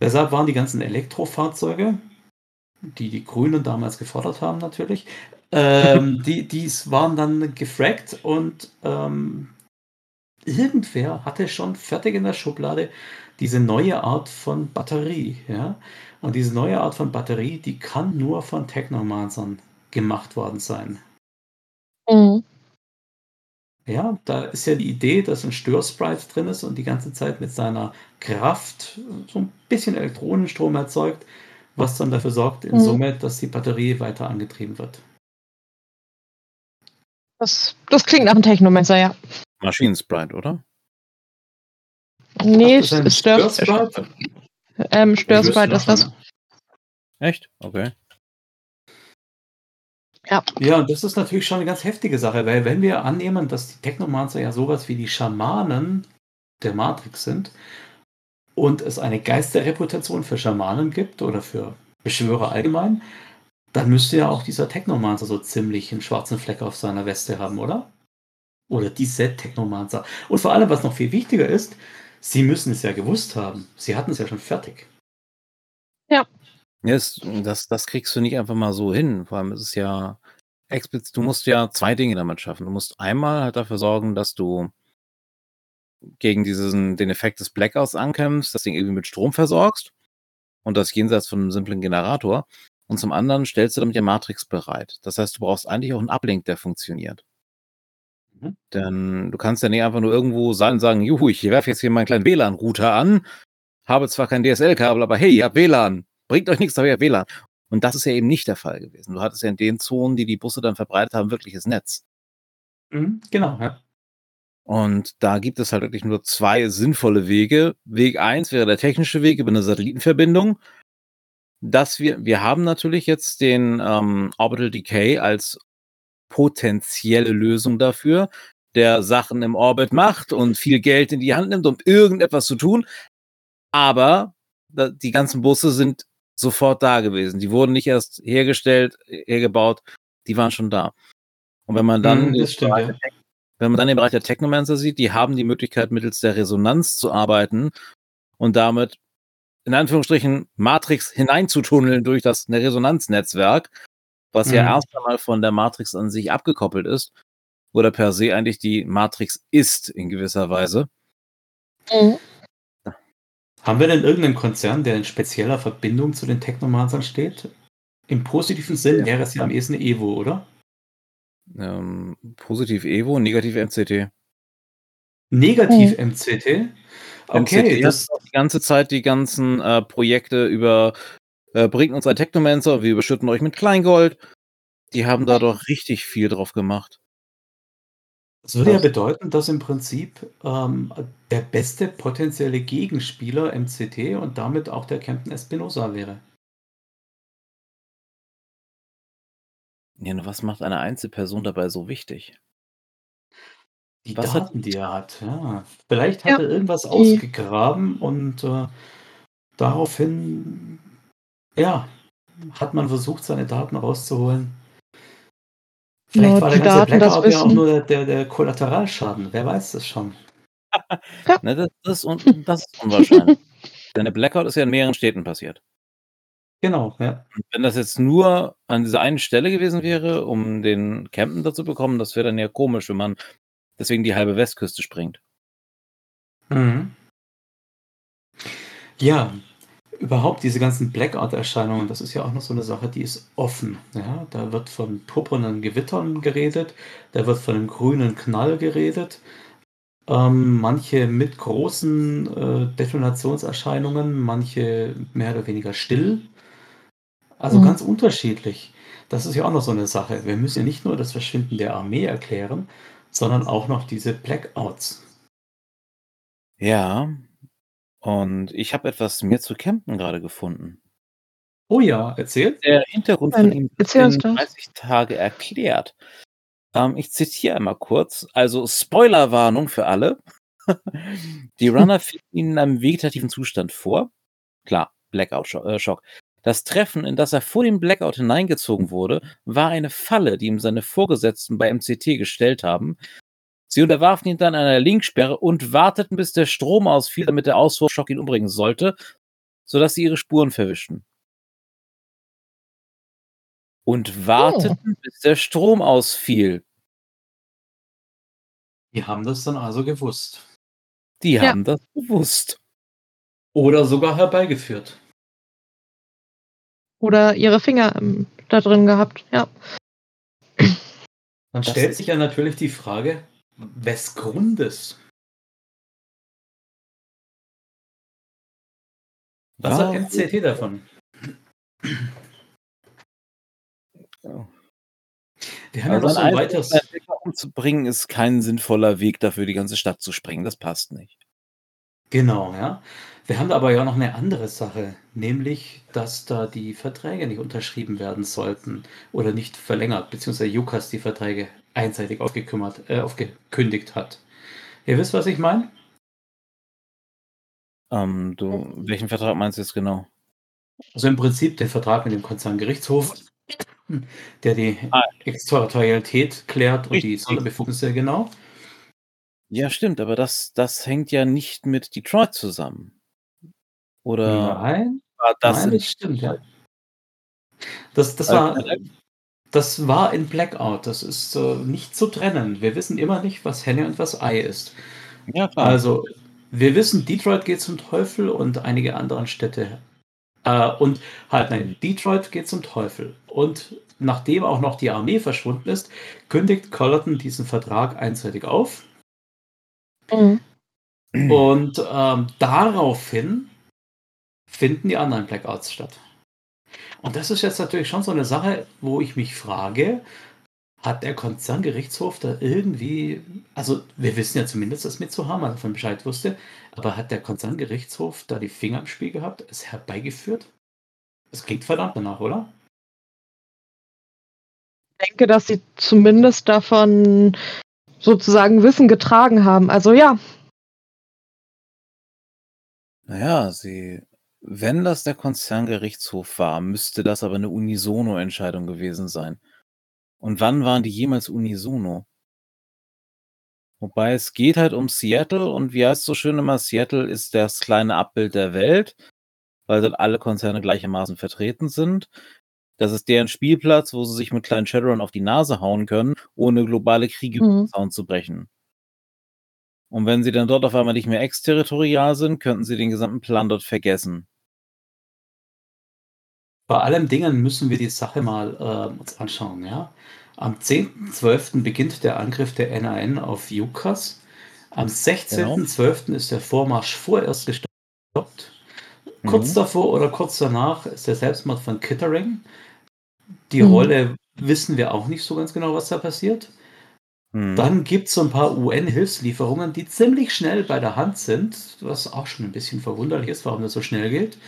Deshalb waren die ganzen Elektrofahrzeuge, die die Grünen damals gefordert haben natürlich, ähm, die dies waren dann gefragt und ähm, irgendwer hatte schon fertig in der Schublade diese neue Art von Batterie, ja. Und diese neue Art von Batterie, die kann nur von Technomancern gemacht worden sein. Mhm. Ja, da ist ja die Idee, dass ein Störsprite drin ist und die ganze Zeit mit seiner Kraft so ein bisschen Elektronenstrom erzeugt, was dann dafür sorgt, in mhm. Summe, dass die Batterie weiter angetrieben wird. Das, das klingt nach einem Technomancer, ja. Maschinensprite, oder? Nee, Ach, Störsprite. Ähm, Störsprite ist das. Echt? Okay. Ja. Ja, das ist natürlich schon eine ganz heftige Sache, weil wenn wir annehmen, dass die Technomancer ja sowas wie die Schamanen der Matrix sind und es eine Geisterreputation für Schamanen gibt oder für Beschwörer allgemein, dann müsste ja auch dieser Technomancer so ziemlich einen schwarzen Fleck auf seiner Weste haben, oder? Oder diese Technomancer. Und vor allem, was noch viel wichtiger ist, sie müssen es ja gewusst haben. Sie hatten es ja schon fertig. Ja. Yes, das, das kriegst du nicht einfach mal so hin. Vor allem ist es ja explizit, du musst ja zwei Dinge damit schaffen. Du musst einmal halt dafür sorgen, dass du gegen diesen, den Effekt des Blackouts ankämpfst, das Ding irgendwie mit Strom versorgst und das jenseits von einem simplen Generator. Und zum anderen stellst du damit ja Matrix bereit. Das heißt, du brauchst eigentlich auch einen Uplink, der funktioniert. Mhm. Denn du kannst ja nicht einfach nur irgendwo sein und sagen, juhu, ich werfe jetzt hier meinen kleinen WLAN-Router an, habe zwar kein DSL-Kabel, aber hey, ihr habt WLAN. Bringt euch nichts, ihr habt WLAN. Und das ist ja eben nicht der Fall gewesen. Du hattest ja in den Zonen, die die Busse dann verbreitet haben, wirkliches Netz. Mhm, genau, ja. Und da gibt es halt wirklich nur zwei sinnvolle Wege. Weg eins wäre der technische Weg über eine Satellitenverbindung. Dass wir, wir haben natürlich jetzt den ähm, Orbital Decay als potenzielle Lösung dafür, der Sachen im Orbit macht und viel Geld in die Hand nimmt, um irgendetwas zu tun. Aber die ganzen Busse sind sofort da gewesen. Die wurden nicht erst hergestellt, hergebaut, die waren schon da. Und wenn man dann mm, stimmt, ja. Wenn man dann den Bereich der Technomancer sieht, die haben die Möglichkeit, mittels der Resonanz zu arbeiten und damit in Anführungsstrichen Matrix hineinzutunneln durch das Resonanznetzwerk, was mhm. ja erst einmal von der Matrix an sich abgekoppelt ist oder per se eigentlich die Matrix ist in gewisser Weise. Mhm. Haben wir denn irgendeinen Konzern, der in spezieller Verbindung zu den Technomancern steht? Im positiven Sinn wäre es ja am ehesten Evo, oder? Ähm, positiv Evo, negativ MCT. Negativ mhm. MCT? Okay, MCT das die ganze Zeit die ganzen äh, Projekte über Äh, bringt uns ein Technomancer, wir überschütten euch mit Kleingold. Die haben da doch richtig viel drauf gemacht. Das würde ja bedeuten, dass im Prinzip ähm, der beste potenzielle Gegenspieler MCT und damit auch der Captain Espinosa wäre. Ja, nur was macht eine Einzelperson dabei so wichtig? Die Was hat- Daten, die er hat, ja. Vielleicht hat Ja, er irgendwas die- ausgegraben und äh, daraufhin, ja, hat man versucht, seine Daten rauszuholen. Vielleicht Genau, war der ganze Daten, das Blackout ja auch nur der, der, Kollateralschaden. Wer weiß das schon? Ne, das, das, ist un- das ist unwahrscheinlich. Denn der Blackout ist ja in mehreren Städten passiert. Genau, ja. Und wenn das jetzt nur an dieser einen Stelle gewesen wäre, um den Campen dazu bekommen, das wäre dann ja komisch, wenn man deswegen die halbe Westküste springt. Mhm. Ja, überhaupt diese ganzen Blackout-Erscheinungen, das ist ja auch noch so eine Sache, die ist offen. Ja? Da wird von purpurnen Gewittern geredet, da wird von einem grünen Knall geredet. Ähm, manche mit großen äh, Detonationserscheinungen, manche mehr oder weniger still. Also Mhm. ganz unterschiedlich. Das ist ja auch noch so eine Sache. Wir müssen ja nicht nur das Verschwinden der Armee erklären, sondern auch noch diese Blackouts. Ja. Und ich habe etwas mehr zu Campen gerade gefunden. Oh ja, erzählt. Der Hintergrund von ihm wird erzähl in das. 30 Tage erklärt. Ähm, ich zitiere einmal kurz. Also Spoilerwarnung für alle. Die Runner finden ihn in einem vegetativen Zustand vor. Klar, Blackout-Schock. Das Treffen, in das er vor dem Blackout hineingezogen wurde, war eine Falle, die ihm seine Vorgesetzten bei MCT gestellt haben. Sie unterwarfen ihn dann einer Linksperre und warteten, bis der Strom ausfiel, damit der Auswurfschock ihn umbringen sollte, sodass sie ihre Spuren verwischten. Und warteten, bis der Strom ausfiel. Die haben das dann also gewusst. Die Ja. haben das gewusst. Oder sogar herbeigeführt. Oder ihre Finger ähm, da drin gehabt. Ja. Dann Das stellt sich ja natürlich die Frage, wes Grundes? Was hat Warum- MCT davon? Ja. Wir haben ja noch Also so weiteres. Umzubringen ist kein sinnvoller Weg dafür, die ganze Stadt zu sprengen. Das passt nicht. Genau, ja. Wir haben aber ja noch eine andere Sache, nämlich, dass da die Verträge nicht unterschrieben werden sollten oder nicht verlängert, beziehungsweise Jukas die Verträge einseitig aufgekümmert, äh, aufgekündigt hat. Ihr wisst, was ich meine? Ähm, du, welchen Vertrag meinst du jetzt genau? Also im Prinzip der Vertrag mit dem Konzerngerichtshof, der die Ah. Exterritorialität klärt und die Richtig. Sonderbefugnisse genau. Ja, stimmt, aber das, das hängt ja nicht mit Detroit zusammen. Oder Nein, war das nein, in das stimmt, ja. Das, das, Also, war, das war in Blackout. Das ist äh, nicht zu trennen. Wir wissen immer nicht, was Henne und was Ei ist. Ja, klar. Also, wir wissen, Detroit geht zum Teufel und einige andere Städte. Äh, und halt, nein, Detroit geht zum Teufel. Und nachdem auch noch die Armee verschwunden ist, kündigt Collerton diesen Vertrag einseitig auf. Mhm. Und ähm, daraufhin finden die anderen Blackouts statt. Und das ist jetzt natürlich schon so eine Sache, wo ich mich frage, hat der Konzerngerichtshof da irgendwie, also wir wissen ja zumindest, dass Mitsuhama davon Bescheid wusste, aber hat der Konzerngerichtshof da die Finger im Spiel gehabt, es herbeigeführt? Das klingt verdammt danach, oder? Ich denke, dass sie zumindest davon sozusagen Wissen getragen haben. Also ja, Naja, sie, wenn das der Konzerngerichtshof war, müsste das aber eine Unisono-Entscheidung gewesen sein. Und wann waren die jemals unisono? Wobei es geht halt um Seattle und wie heißt es so schön immer, Seattle ist das kleine Abbild der Welt, weil dort alle Konzerne gleichermaßen vertreten sind. Das ist deren Spielplatz, wo sie sich mit kleinen Shadowrun auf die Nase hauen können, ohne globale Kriege Mhm. zu brechen. Und wenn sie dann dort auf einmal nicht mehr exterritorial sind, könnten sie den gesamten Plan dort vergessen. Bei allem Dingen müssen wir die Sache mal äh, uns anschauen. Ja? Am 10.12. beginnt der Angriff der NAN auf Jukas. Am 16.12. ist der Vormarsch vorerst gestoppt. kurz Mhm. davor oder kurz danach ist der Selbstmord von Kittering. Die Mhm. Rolle wissen wir auch nicht so ganz genau, was da passiert. Mhm. Dann gibt es so ein paar UN-Hilfslieferungen, die ziemlich schnell bei der Hand sind, was auch schon ein bisschen verwunderlich ist, warum das so schnell geht.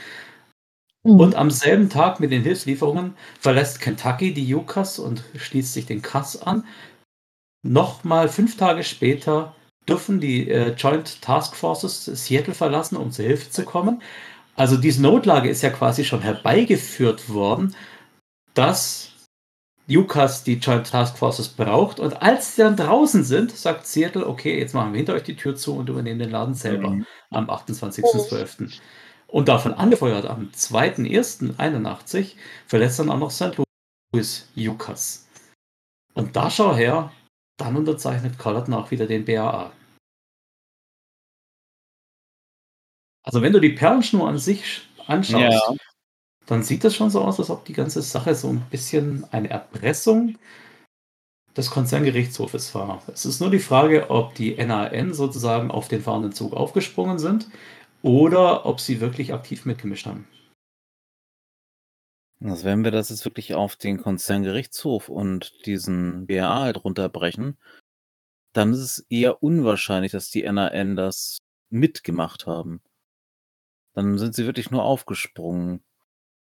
Mhm. Und am selben Tag mit den Hilfslieferungen verlässt Kentucky die UCAS und schließt sich den CAS an. Nochmal fünf Tage später dürfen die äh, Joint Task Forces Seattle verlassen, um zur Hilfe zu kommen. Also diese Notlage ist ja quasi schon herbeigeführt worden, dass UCAS die Joint Task Forces braucht. Und als sie dann draußen sind, sagt Seattle, okay, jetzt machen wir hinter euch die Tür zu und übernehmen den Laden selber Mhm. am 28.12. Und davon angefeuert am 2.1.81 verlässt dann auch noch St. Louis UCAS. Und da schau her, dann unterzeichnet Collerton auch wieder den BAA. Also wenn du die Perlenschnur an sich anschaust, Ja. Dann sieht das schon so aus, als ob die ganze Sache so ein bisschen eine Erpressung des Konzerngerichtshofes war. Es ist nur die Frage, ob die NAN sozusagen auf den fahrenden Zug aufgesprungen sind oder ob sie wirklich aktiv mitgemischt haben. Also wenn wir das jetzt wirklich auf den Konzerngerichtshof und diesen BAA halt runterbrechen, dann ist es eher unwahrscheinlich, dass die NAN das mitgemacht haben. Dann sind sie wirklich nur aufgesprungen.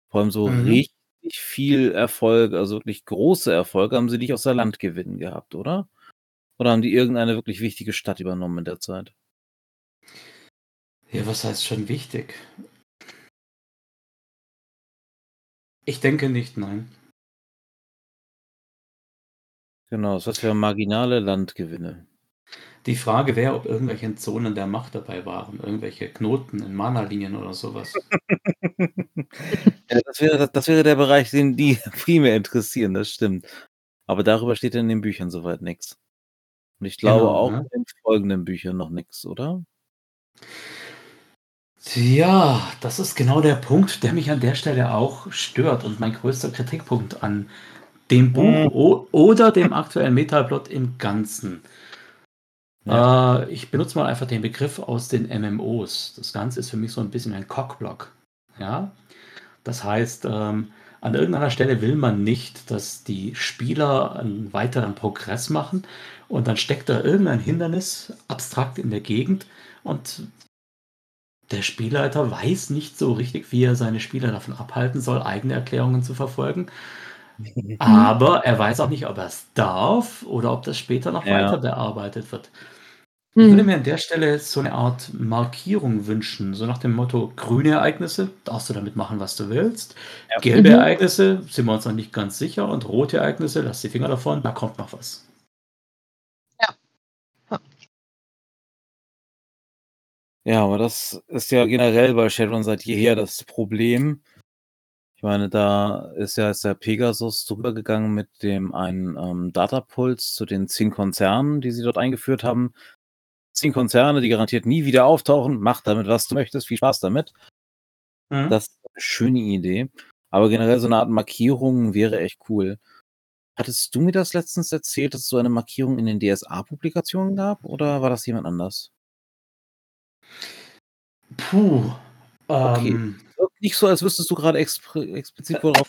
Vor allem so Mhm. richtig viel Erfolg, also wirklich große Erfolge haben sie nicht außer Landgewinnen gehabt, oder? Oder haben die irgendeine wirklich wichtige Stadt übernommen in der Zeit? Ja, was heißt schon wichtig? Ich denke nicht, nein. Genau, das heißt, wir haben marginale Landgewinne. Die Frage wäre, ob irgendwelche Zonen der Macht dabei waren, irgendwelche Knoten in Mana-Linien oder sowas. Ja, das wäre, das wäre der Bereich, den die primär interessieren, das stimmt. Aber darüber steht in den Büchern soweit nichts. Und ich glaube Genau, auch ne? in den folgenden Büchern noch nichts, oder? Ja, das ist genau der Punkt, der mich an der Stelle auch stört und mein größter Kritikpunkt an dem Buch Mhm. oder dem aktuellen Metaplot im Ganzen. Äh, ich benutze mal einfach den Begriff aus den MMOs. Das Ganze ist für mich so ein bisschen ein Cockblock. Ja? Das heißt, ähm, an irgendeiner Stelle will man nicht, dass die Spieler einen weiteren Progress machen und dann steckt da irgendein Hindernis abstrakt in der Gegend und der Spielleiter weiß nicht so richtig, wie er seine Spieler davon abhalten soll, eigene Erklärungen zu verfolgen. Aber er weiß auch nicht, ob er es darf oder ob das später noch Ja. weiter bearbeitet wird. Ich würde Mhm. mir an der Stelle so eine Art Markierung wünschen, so nach dem Motto: grüne Ereignisse, darfst du damit machen, was du willst. Ja. Gelbe Mhm. Ereignisse, sind wir uns noch nicht ganz sicher. Und rote Ereignisse, lass die Finger davon, da kommt noch was. Ja, aber das ist ja generell bei Shadowrun seit jeher das Problem. Ich meine, da ist ja jetzt der Pegasus drüber gegangen mit dem einen ähm, Datapuls zu den zehn Konzernen, die sie dort eingeführt haben. Zehn Konzerne, die garantiert nie wieder auftauchen. Mach damit, was du möchtest. Viel Spaß damit. Mhm. Das ist eine schöne Idee. Aber generell so eine Art Markierung wäre echt cool. Hattest du mir das letztens erzählt, dass es so eine Markierung in den DSA-Publikationen gab? Oder war das jemand anders? Puh. Okay. Ähm, nicht so, als wüsstest du gerade explizit worauf.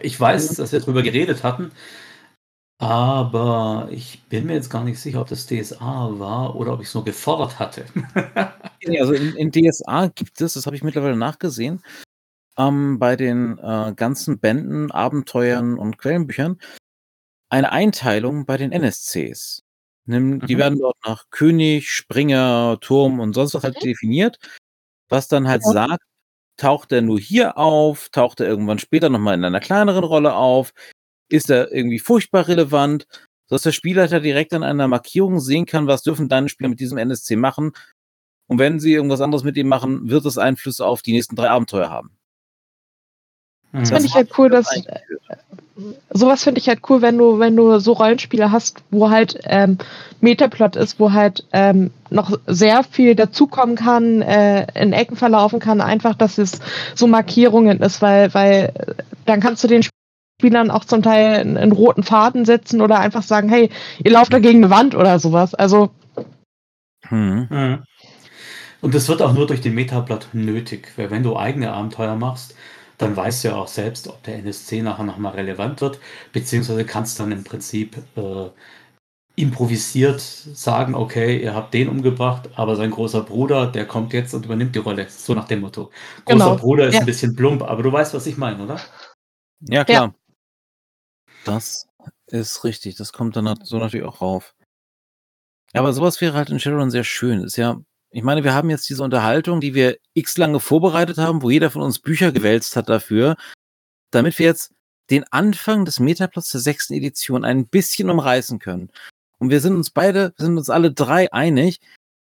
ich weiß, dass wir darüber geredet hatten, aber ich bin mir jetzt gar nicht sicher, ob das DSA war oder ob ich es nur gefordert hatte. Also in, in DSA gibt es, das habe ich mittlerweile nachgesehen, ähm, bei den äh, ganzen Bänden, Abenteuern und Quellenbüchern eine Einteilung bei den NSCs. Nimm, Die Mhm. werden dort nach König, Springer, Turm und sonst was halt definiert, was dann halt Ja. sagt, taucht er nur hier auf, taucht er irgendwann später nochmal in einer kleineren Rolle auf, ist er irgendwie furchtbar relevant, sodass der Spielleiter direkt an einer Markierung sehen kann, was dürfen deine Spieler mit diesem NSC machen. Und wenn sie irgendwas anderes mit ihm machen, wird es Einflüsse auf die nächsten drei Abenteuer haben. Das Mhm. finde ich halt cool, dass sowas finde ich halt cool, wenn du, wenn du so Rollenspiele hast, wo halt ähm, Metaplot ist, wo halt ähm, noch sehr viel dazukommen kann, äh, in Ecken verlaufen kann, einfach, dass es so Markierungen ist, weil, weil äh, dann kannst du den Spielern auch zum Teil einen, einen roten Faden setzen oder einfach sagen, hey, ihr lauft da gegen eine Wand oder sowas. Also Hm. Mhm. Und das wird auch nur durch den Metablatt nötig, weil wenn du eigene Abenteuer machst, dann weißt du ja auch selbst, ob der NSC nachher nochmal relevant wird, beziehungsweise kannst dann im Prinzip äh, improvisiert sagen, okay, ihr habt den umgebracht, aber sein großer Bruder, der kommt jetzt und übernimmt die Rolle. So nach dem Motto. Großer genau. Bruder ist ja. ein bisschen plump, aber du weißt, was ich meine, oder? Ja, klar. Das ist richtig. Das kommt dann so natürlich auch rauf. Aber sowas wäre halt in Shadowrun sehr schön. Ist ja, ich meine, wir haben jetzt diese Unterhaltung, die wir x lange vorbereitet haben, wo jeder von uns Bücher gewälzt hat dafür, damit wir jetzt den Anfang des Metaplots der sechsten Edition ein bisschen umreißen können. Und wir sind uns beide, sind uns alle drei einig,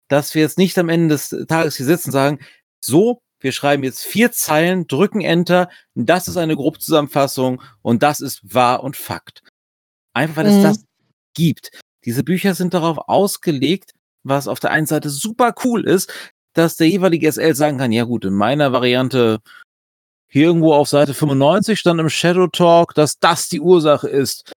dass wir jetzt nicht am Ende des Tages hier sitzen und sagen, so, wir schreiben jetzt vier Zeilen, drücken Enter, das ist eine Grobzusammenfassung und das ist wahr und Fakt. Einfach weil es mhm. das gibt. Diese Bücher sind darauf ausgelegt, was auf der einen Seite super cool ist, dass der jeweilige SL sagen kann, ja gut, in meiner Variante hier irgendwo auf Seite 95 stand im Shadow Talk, dass das die Ursache ist.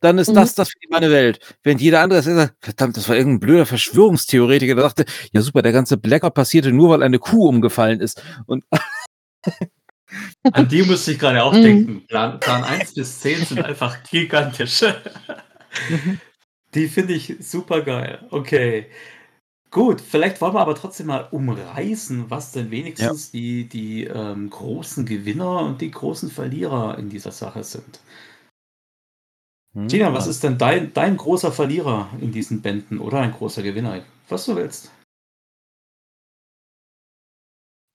Dann ist mhm. das das für meine Welt. Wenn jeder andere sagt, verdammt, das war irgendein blöder Verschwörungstheoretiker, der dachte, ja super, der ganze Blackout passierte nur, weil eine Kuh umgefallen ist. Und An die musste ich gerade auch mhm. denken. Plan, Plan 1 bis 10 sind einfach gigantisch. Mhm. Die finde ich super geil. Okay. Gut, vielleicht wollen wir aber trotzdem mal umreißen, was denn wenigstens ja. die, die ähm, großen Gewinner und die großen Verlierer in dieser Sache sind. Hm, Gina, was ist denn dein, dein großer Verlierer in diesen Bänden oder ein großer Gewinner? Was du willst.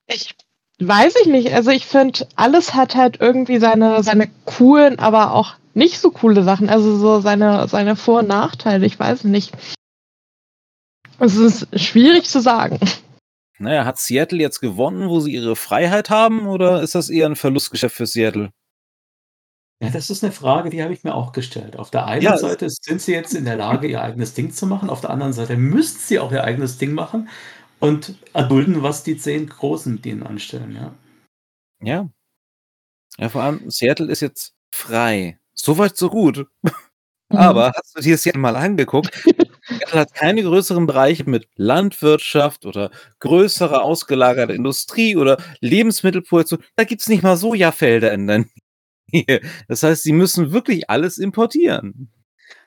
Ich weiß ich nicht. Also ich finde, alles hat halt irgendwie seine, seine coolen, aber auch nicht so coole Sachen. Also so seine, seine Vor- und Nachteile. Ich weiß nicht. Es ist schwierig zu sagen. Naja, hat Seattle jetzt gewonnen, wo sie ihre Freiheit haben, oder ist das eher ein Verlustgeschäft für Seattle? Ja, das ist eine Frage, die habe ich mir auch gestellt. Auf der einen ja, Seite sind sie jetzt in der Lage, ihr eigenes Ding zu machen, auf der anderen Seite müssten sie auch ihr eigenes Ding machen und erdulden, was die zehn Großen mit ihnen anstellen, ja. Ja. Ja, vor allem Seattle ist jetzt frei. Soweit, so gut. Mhm. Aber hast du dir das jetzt mal angeguckt? Seattle hat keine größeren Bereiche mit Landwirtschaft oder größere ausgelagerte Industrie oder Lebensmittelproduktion. Da gibt es nicht mal Sojafelder in der Das heißt, sie müssen wirklich alles importieren.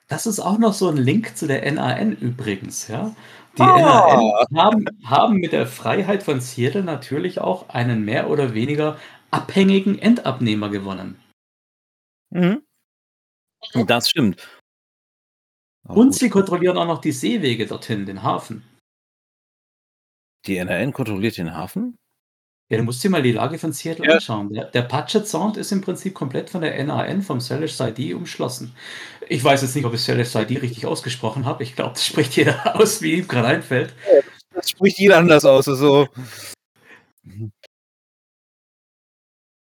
Das ist auch noch so ein Link zu der NAN übrigens, ja. Die oh. NAN haben, haben mit der Freiheit von Seattle natürlich auch einen mehr oder weniger abhängigen Endabnehmer gewonnen. Mhm. Das stimmt. Auch Und gut. sie kontrollieren auch noch die Seewege dorthin, den Hafen. Die NRN kontrolliert den Hafen? Ja, du musst dir mal die Lage von Seattle ja. anschauen. Der, der Puget Sound ist im Prinzip komplett von der NAN, vom Salish Side umschlossen. Ich weiß jetzt nicht, ob ich Salish Side richtig ausgesprochen habe. Ich glaube, das spricht jeder aus, wie ihm gerade einfällt. Das spricht jeder anders aus. Also.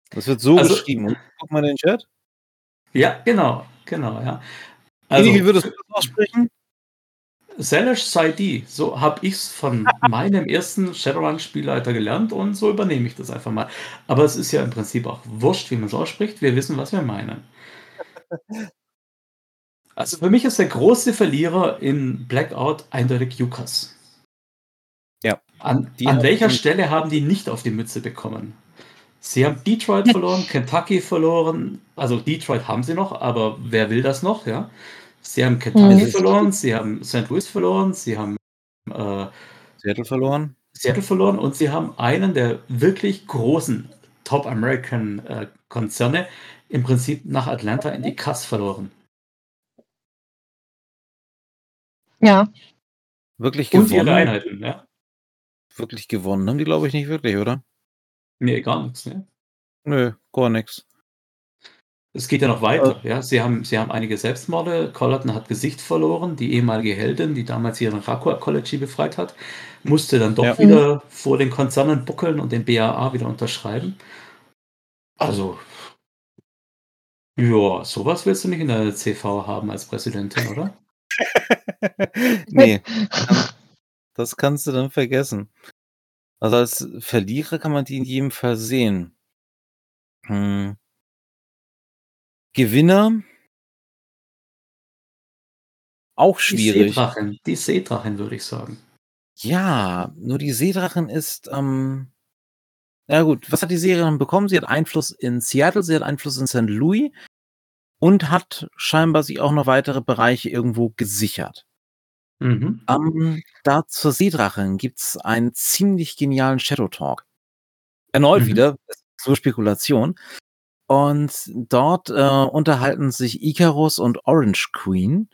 Das wird so also, geschrieben. Guck mal in den Chat. Ja, genau, genau, ja. Also, wie würdest du das aussprechen? Salish Saidi, so habe ich es von meinem ersten Shadowrun-Spielleiter gelernt und so übernehme ich das einfach mal. Aber es ist ja im Prinzip auch wurscht, wie man es ausspricht. Wir wissen, was wir meinen. Also für mich ist der große Verlierer in Blackout eindeutig Yukas. Ja. An, an welcher Stelle haben die nicht auf die Mütze bekommen? Sie haben Detroit verloren, Kentucky verloren. Also Detroit haben sie noch, aber wer will das noch, ja? Sie haben Kentucky mhm. verloren, sie haben St. Louis verloren, sie haben äh, Seattle verloren. Seattle verloren und sie haben einen der wirklich großen Top American äh, Konzerne im Prinzip nach Atlanta in die Kass verloren. Ja. Wirklich gewonnen. Und ihre Einheiten, ja. Wirklich gewonnen haben die, glaube ich, nicht wirklich, oder? Nee, gar nichts, ne? Nö, gar nichts. Es geht ja noch weiter. Ja, sie haben, sie haben einige Selbstmorde. Collerton hat Gesicht verloren. Die ehemalige Heldin, die damals ihren Rakua College befreit hat, musste dann doch ja. wieder vor den Konzernen buckeln und den BAA wieder unterschreiben. Also, ja, sowas willst du nicht in der CV haben als Präsidentin, oder? nee, das kannst du dann vergessen. Also als Verlierer kann man die in jedem Fall sehen. Hm. Gewinner auch schwierig. Die Seedrachen, die Seedrachen würde ich sagen. Ja, nur die Seedrachen ist, ähm, ja gut, was hat die Serie dann bekommen? Sie hat Einfluss in Seattle, sie hat Einfluss in St. Louis und hat scheinbar sich auch noch weitere Bereiche irgendwo gesichert. Mhm. Ähm, da zur Seedrachen gibt's einen ziemlich genialen Shadow Talk. Erneut Mhm. wieder, nur Spekulation. Und dort äh, unterhalten sich Icarus und Orange Queen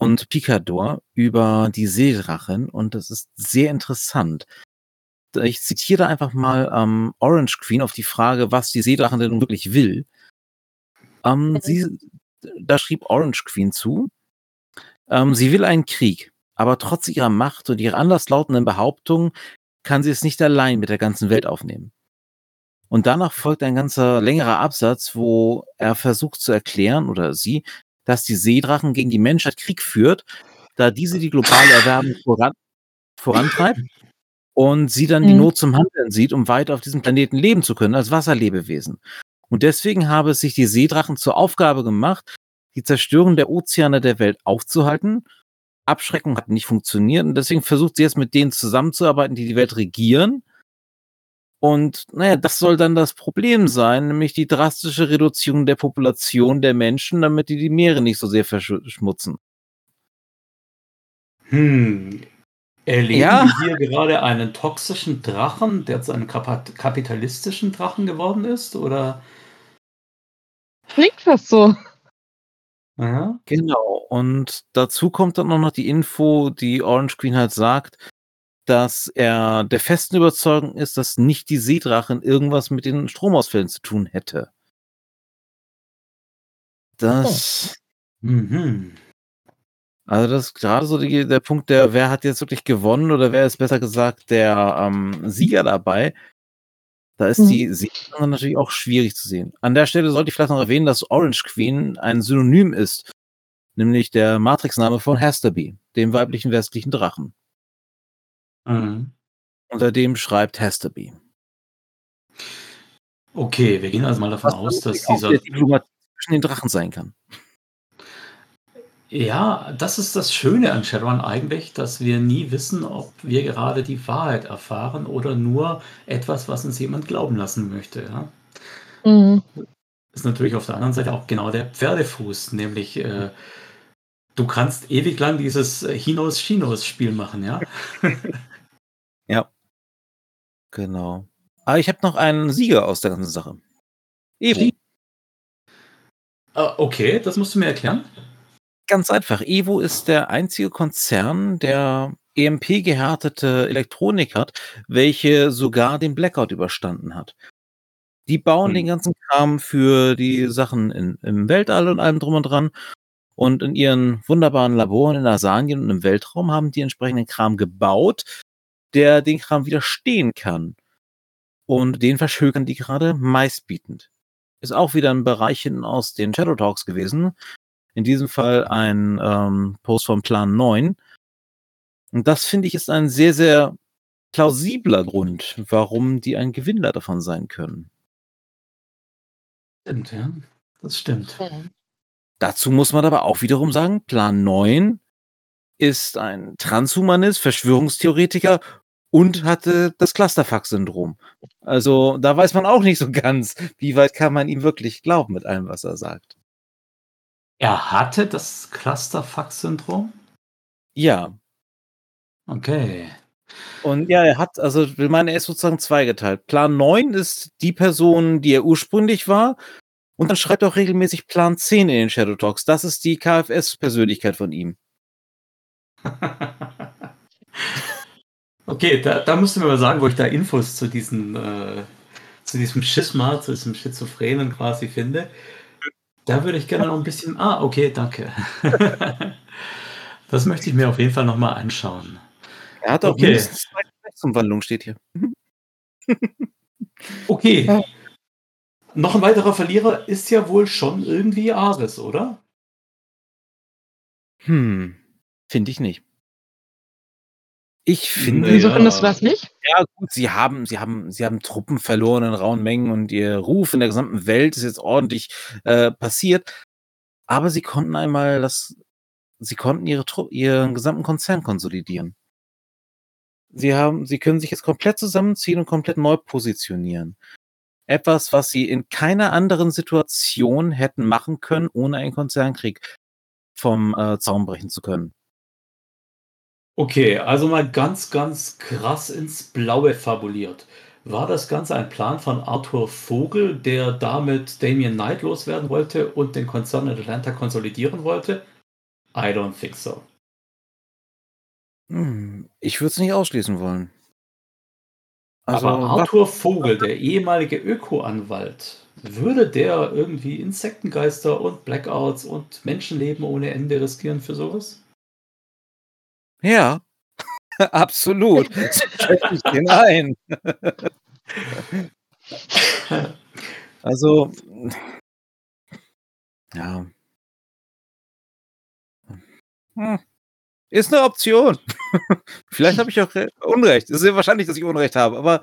und Picador über die Seedrachen und das ist sehr interessant. Ich zitiere einfach mal ähm, Orange Queen auf die Frage, was die Seedrachen denn nun wirklich will. Ähm, sie, da schrieb Orange Queen zu, ähm, sie will einen Krieg, aber trotz ihrer Macht und ihrer anderslautenden Behauptungen kann sie es nicht allein mit der ganzen Welt aufnehmen. Und danach folgt ein ganzer längerer Absatz, wo er versucht zu erklären, oder sie, dass die Seedrachen gegen die Menschheit Krieg führt, da diese die globale Erwärmung voran, vorantreibt und sie dann die Mhm. Not zum Handeln sieht, um weiter auf diesem Planeten leben zu können als Wasserlebewesen. Und deswegen habe es sich die Seedrachen zur Aufgabe gemacht, die Zerstörung der Ozeane der Welt aufzuhalten. Abschreckung hat nicht funktioniert und deswegen versucht sie jetzt mit denen zusammenzuarbeiten, die die Welt regieren. Und naja, das soll dann das Problem sein, nämlich die drastische Reduzierung der Population der Menschen, damit die die Meere nicht so sehr verschmutzen. Hm. Erleben Ja. wir hier gerade einen toxischen Drachen, der zu einem kapitalistischen Drachen geworden ist? Oder? Klingt fast so. Ja. Genau. Und dazu kommt dann auch noch die Info, die Orange Queen halt sagt, dass er der festen Überzeugung ist, dass nicht die Seedrachen irgendwas mit den Stromausfällen zu tun hätte. Das, Mhm. also das ist gerade so die, der Punkt, der, wer hat jetzt wirklich gewonnen oder wer ist besser gesagt der ähm, Sieger dabei? Da ist Mhm. die Seedrachen natürlich auch schwierig zu sehen. An der Stelle sollte ich vielleicht noch erwähnen, dass Orange Queen ein Synonym ist, nämlich der Matrix-Name von Hesterby, dem weiblichen westlichen Drachen. Mhm. Unter dem schreibt Hesterby. Okay, wir gehen also mal davon Was aus, dass dieser. Diplomatie zwischen den Drachen sein kann. Ja, das ist das Schöne an Shadowrun eigentlich, dass wir nie wissen, ob wir gerade die Wahrheit erfahren oder nur etwas, was uns jemand glauben lassen möchte. Ja? Mhm. Ist natürlich auf der anderen Seite auch genau der Pferdefuß, nämlich äh, du kannst ewig lang dieses Hinos-Chinos-Spiel machen, ja? Genau. Aber ich habe noch einen Sieger aus der ganzen Sache. Evo. Äh, okay, das musst du mir erklären. Ganz einfach. Evo ist der einzige Konzern, der EMP-gehärtete Elektronik hat, welche sogar den Blackout überstanden hat. Die bauen Hm. den ganzen Kram für die Sachen in, im Weltall und allem drum und dran. Und in ihren wunderbaren Laboren in Asanien und im Weltraum haben die entsprechenden Kram gebaut, der den Kram widerstehen kann. Und den verschökern die gerade meistbietend. Ist auch wieder ein Bereich hinten aus den Shadow Talks gewesen. In diesem Fall ein ähm, Post vom Plan 9. Und das finde ich ist ein sehr, sehr plausibler Grund, warum die ein Gewinner davon sein können. Stimmt, ja. Das stimmt. Dazu muss man aber auch wiederum sagen, Plan 9 ist ein Transhumanist, Verschwörungstheoretiker und hatte das Clusterfuck-Syndrom. Also da weiß man auch nicht so ganz, wie weit kann man ihm wirklich glauben mit allem, was er sagt. Er hatte das Clusterfuck-Syndrom? Ja, Okay. und ja, er hat, also ich meine, er ist sozusagen zweigeteilt. Plan 9 ist die Person, die er ursprünglich war. Und dann schreibt er auch regelmäßig Plan 10 in den Shadow Talks. Das ist die KFS-Persönlichkeit von ihm. okay, da, da musst du mir mal sagen, wo ich da Infos zu diesen, äh, zu diesem Schisma, zu diesem Schizophrenen quasi finde. Da würde ich gerne noch ein bisschen. Ah, okay, danke. das möchte ich mir auf jeden Fall nochmal anschauen. Er hat auch Okay. mindestens zwei Geschlechtsumwandlungen, steht hier. Okay. Ja. Noch ein weiterer Verlierer ist ja wohl schon irgendwie Ares, oder? Hm, finde ich nicht. Ich finde. Wieso Ja. findest du das nicht? ja gut, sie haben, sie haben, sie haben Truppen verloren in rauen Mengen und ihr Ruf in der gesamten Welt ist jetzt ordentlich äh, passiert. Aber sie konnten einmal das, sie konnten ihre Tru ihren gesamten Konzern konsolidieren. sie haben, sie können sich jetzt komplett zusammenziehen und komplett neu positionieren. Etwas, was sie in keiner anderen Situation hätten machen können, ohne einen Konzernkrieg vom äh, Zaun brechen zu können. Okay, also mal ganz, ganz krass ins Blaue fabuliert. War das Ganze ein Plan von Arthur Vogel, der damit Damien Knight loswerden wollte und den Konzern in Atlanta konsolidieren wollte? I don't think so. Hm, ich würde es nicht ausschließen wollen. Also, Aber Arthur Vogel, der ehemalige Öko-Anwalt, würde der irgendwie Insektengeister und Blackouts und Menschenleben ohne Ende riskieren für sowas? Ja, absolut. So schätze ich den ein. also, ja. Hm. Ist eine Option. Vielleicht habe ich auch Unrecht. Es ist ja wahrscheinlich, dass ich Unrecht habe, aber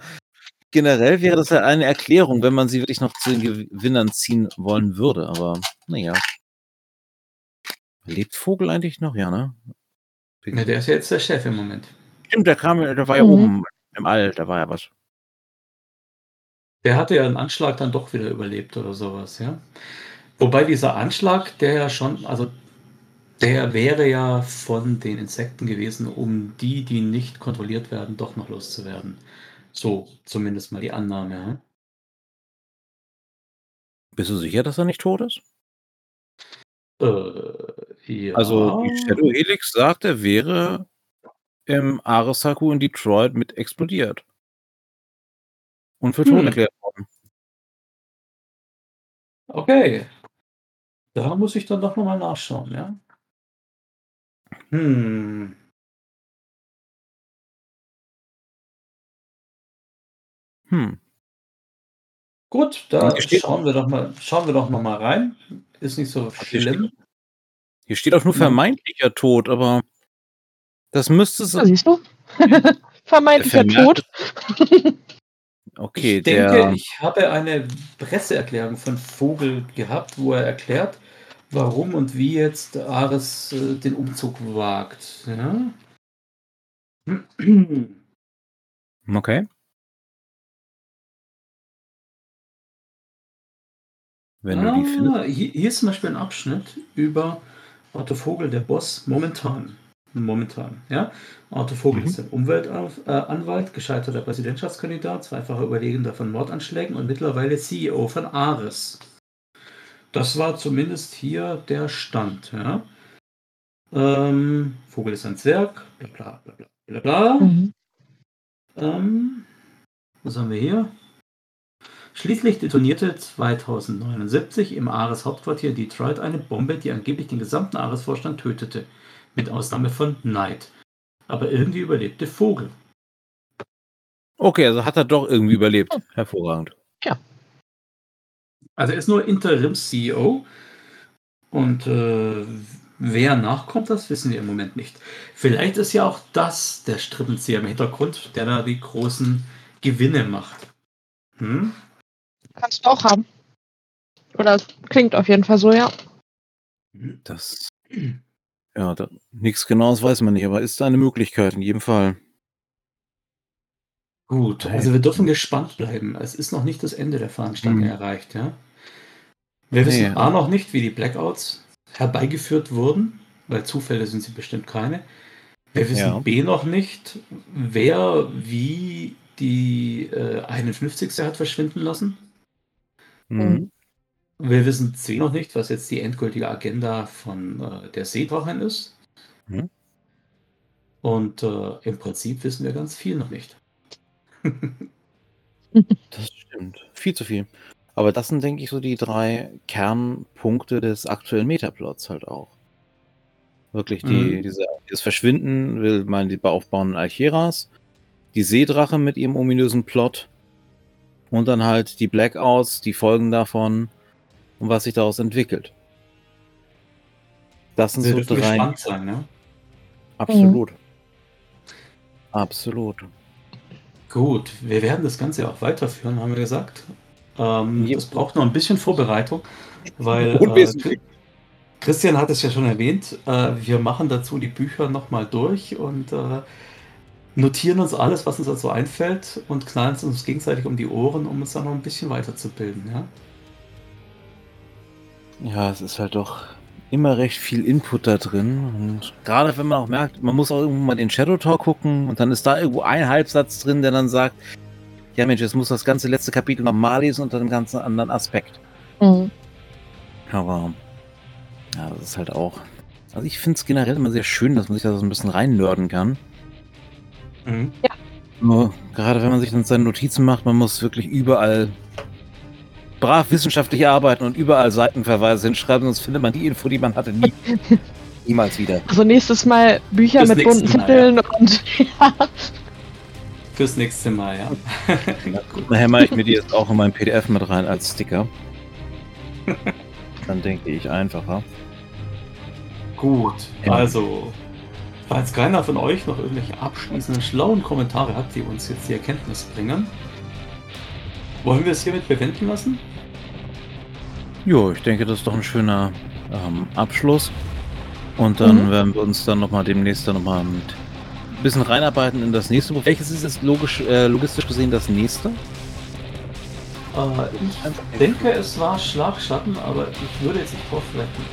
generell wäre das ja eine Erklärung, wenn man sie wirklich noch zu den Gewinnern ziehen wollen würde. Aber naja. Lebt Vogel eigentlich noch? Ja, ne? Ja, der ist ja jetzt der Chef im Moment. Stimmt, der kam, der war ja mhm. oben im All, da war ja was. Der hatte ja einen Anschlag dann doch wieder überlebt oder sowas, ja. Wobei dieser Anschlag, der ja schon, also der wäre ja von den Insekten gewesen, um die, die nicht kontrolliert werden, doch noch loszuwerden. So, zumindest mal die Annahme. Ja? Bist du sicher, dass er nicht tot ist? Äh, ja. Also, die Shadow Helix sagt, er wäre im Arisaku in Detroit mit explodiert. Und für tot hm. erklärt worden. Okay. Da muss ich dann doch nochmal nachschauen, ja? Hm. Hm. Gut, da schauen wir doch mal, schauen wir doch noch mal rein. Ist nicht so schlimm. Hier steht auch nur vermeintlicher Tod, aber das müsste so. Ja, siehst du? Vermeintlicher Tod. okay, ich denke, der... ich habe eine Presseerklärung von Vogel gehabt, wo er erklärt, warum und wie jetzt Ares äh, den Umzug wagt. Ja? Okay. Wenn ah, du die findest. Hier, hier ist zum Beispiel ein Abschnitt über Otto Vogel, der Boss, momentan. Momentan, ja. Otto Vogel mhm. ist ein Umweltanwalt, gescheiterter Präsidentschaftskandidat, zweifacher Überlegender von Mordanschlägen und mittlerweile CEO von Ares. Das war zumindest hier der Stand. Ja? Ähm, Vogel ist ein Zwerg, bla bla bla bla bla. bla. Mhm. Ähm, was haben wir hier? Schließlich detonierte 2079 im Ares Hauptquartier Detroit eine Bombe, die angeblich den gesamten Ares-Vorstand tötete, mit Ausnahme von Knight. Aber irgendwie überlebte Vogel. Okay, also hat er doch irgendwie überlebt. Hervorragend. Ja. Also er ist nur Interims-CEO und äh, wer nachkommt, das wissen wir im Moment nicht. Vielleicht ist ja auch das der Strippenzieher im Hintergrund, der da die großen Gewinne macht. Hm? Kannst du auch haben. Oder es klingt auf jeden Fall so, ja. Das. Ja, da, nichts Genaues weiß man nicht, aber ist da eine Möglichkeit in jedem Fall. Gut, also wir dürfen gespannt bleiben. Es ist noch nicht das Ende der Veranstaltung hm. erreicht, ja. Wir wissen nee. A noch nicht, wie die Blackouts herbeigeführt wurden, weil Zufälle sind sie bestimmt keine. Wir wissen ja. B noch nicht, wer wie die äh, 51. hat verschwinden lassen. Mhm. Wir wissen C noch nicht, was jetzt die endgültige Agenda von äh, der Seedrachen ist. Mhm. Und äh, im Prinzip wissen wir ganz viel noch nicht. das stimmt. Viel zu viel. Aber das sind, denke ich, so die drei Kernpunkte des aktuellen Metaplots halt auch. Wirklich, die, mhm. diese, das Verschwinden will man die aufbauen Alcheras, die Seedrache mit ihrem ominösen Plot und dann halt die Blackouts, die Folgen davon und was sich daraus entwickelt. Das sind Wir so drei. Gespannt sein, ne? Absolut. Mhm. Absolut. Gut, wir werden das Ganze auch weiterführen, haben wir gesagt. Ähm. Das braucht noch ein bisschen Vorbereitung, weil äh, Christian hat es ja schon erwähnt, äh, wir machen dazu die Bücher nochmal durch und äh, notieren uns alles, was uns dazu einfällt und knallen es uns gegenseitig um die Ohren, um uns dann noch ein bisschen weiterzubilden, ja? Ja, es ist halt doch immer recht viel Input da drin. Und gerade wenn man auch merkt, man muss auch irgendwo mal den Shadow Talk gucken und dann ist da irgendwo ein Halbsatz drin, der dann sagt, ja Mensch, jetzt muss das ganze letzte Kapitel nochmal lesen unter einem ganz anderen Aspekt. Mhm. Aber ja, das ist halt auch. Also ich finde es generell immer sehr schön, dass man sich da so ein bisschen reinnörden kann. Mhm. Nur gerade wenn man sich dann seine Notizen macht, man muss wirklich überall brav wissenschaftlich arbeiten und überall Seitenverweise hinschreiben, sonst findet man die Info, die man hatte, nie, niemals wieder. Also nächstes Mal Bücher Das mit bunten Mal, Zetteln und ja. Fürs nächste Mal, ja. Nachher mache ich mir die jetzt auch in mein PDF mit rein als Sticker. Dann denke ich einfacher. Gut, Ja. also, falls keiner von euch noch irgendwelche abschließenden schlauen Kommentare hat, die uns jetzt die Erkenntnis bringen, wollen wir es hiermit bewenden lassen? Jo, ich denke, das ist doch ein schöner ähm, Abschluss. Und dann Mhm. werden wir uns dann nochmal demnächst dann nochmal mit ein bisschen reinarbeiten in das nächste Buch. Welches ist jetzt logisch, äh, logistisch gesehen das nächste? Äh, ich denke, es war Schlagschatten, aber ich würde jetzt nicht drauf wetten.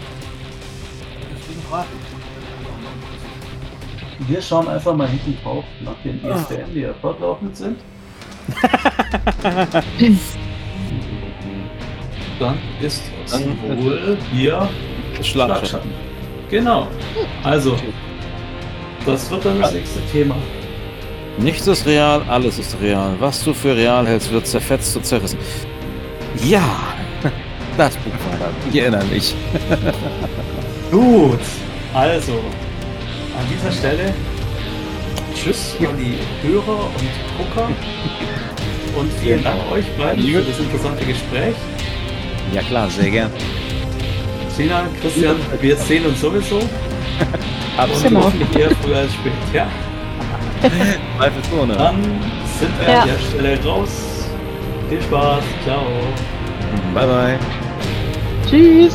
Wir schauen einfach mal hinten drauf nach den ISBN, die ja fortlaufend sind. Dann ist es Dann- wohl hier Schlagschatten. Genau. Also, das wird dann das nächste Thema. Nichts ist real, alles ist real. Was du für real hältst, wird zerfetzt und zerrissen. Ja, das Buch war da. Ich erinnere mich. Gut, also an dieser Stelle Tschüss an die Hörer und Gucker und vielen Dank euch beiden für das interessante Gespräch. Ja klar, sehr gern. Sina, Christian, wir sehen uns sowieso und Genau. hoffentlich eher früher als spät. Ja, Zweifelsohne. dann sind wir Ja. an der Stelle raus. Viel Spaß, ciao. Bye bye. Tschüss.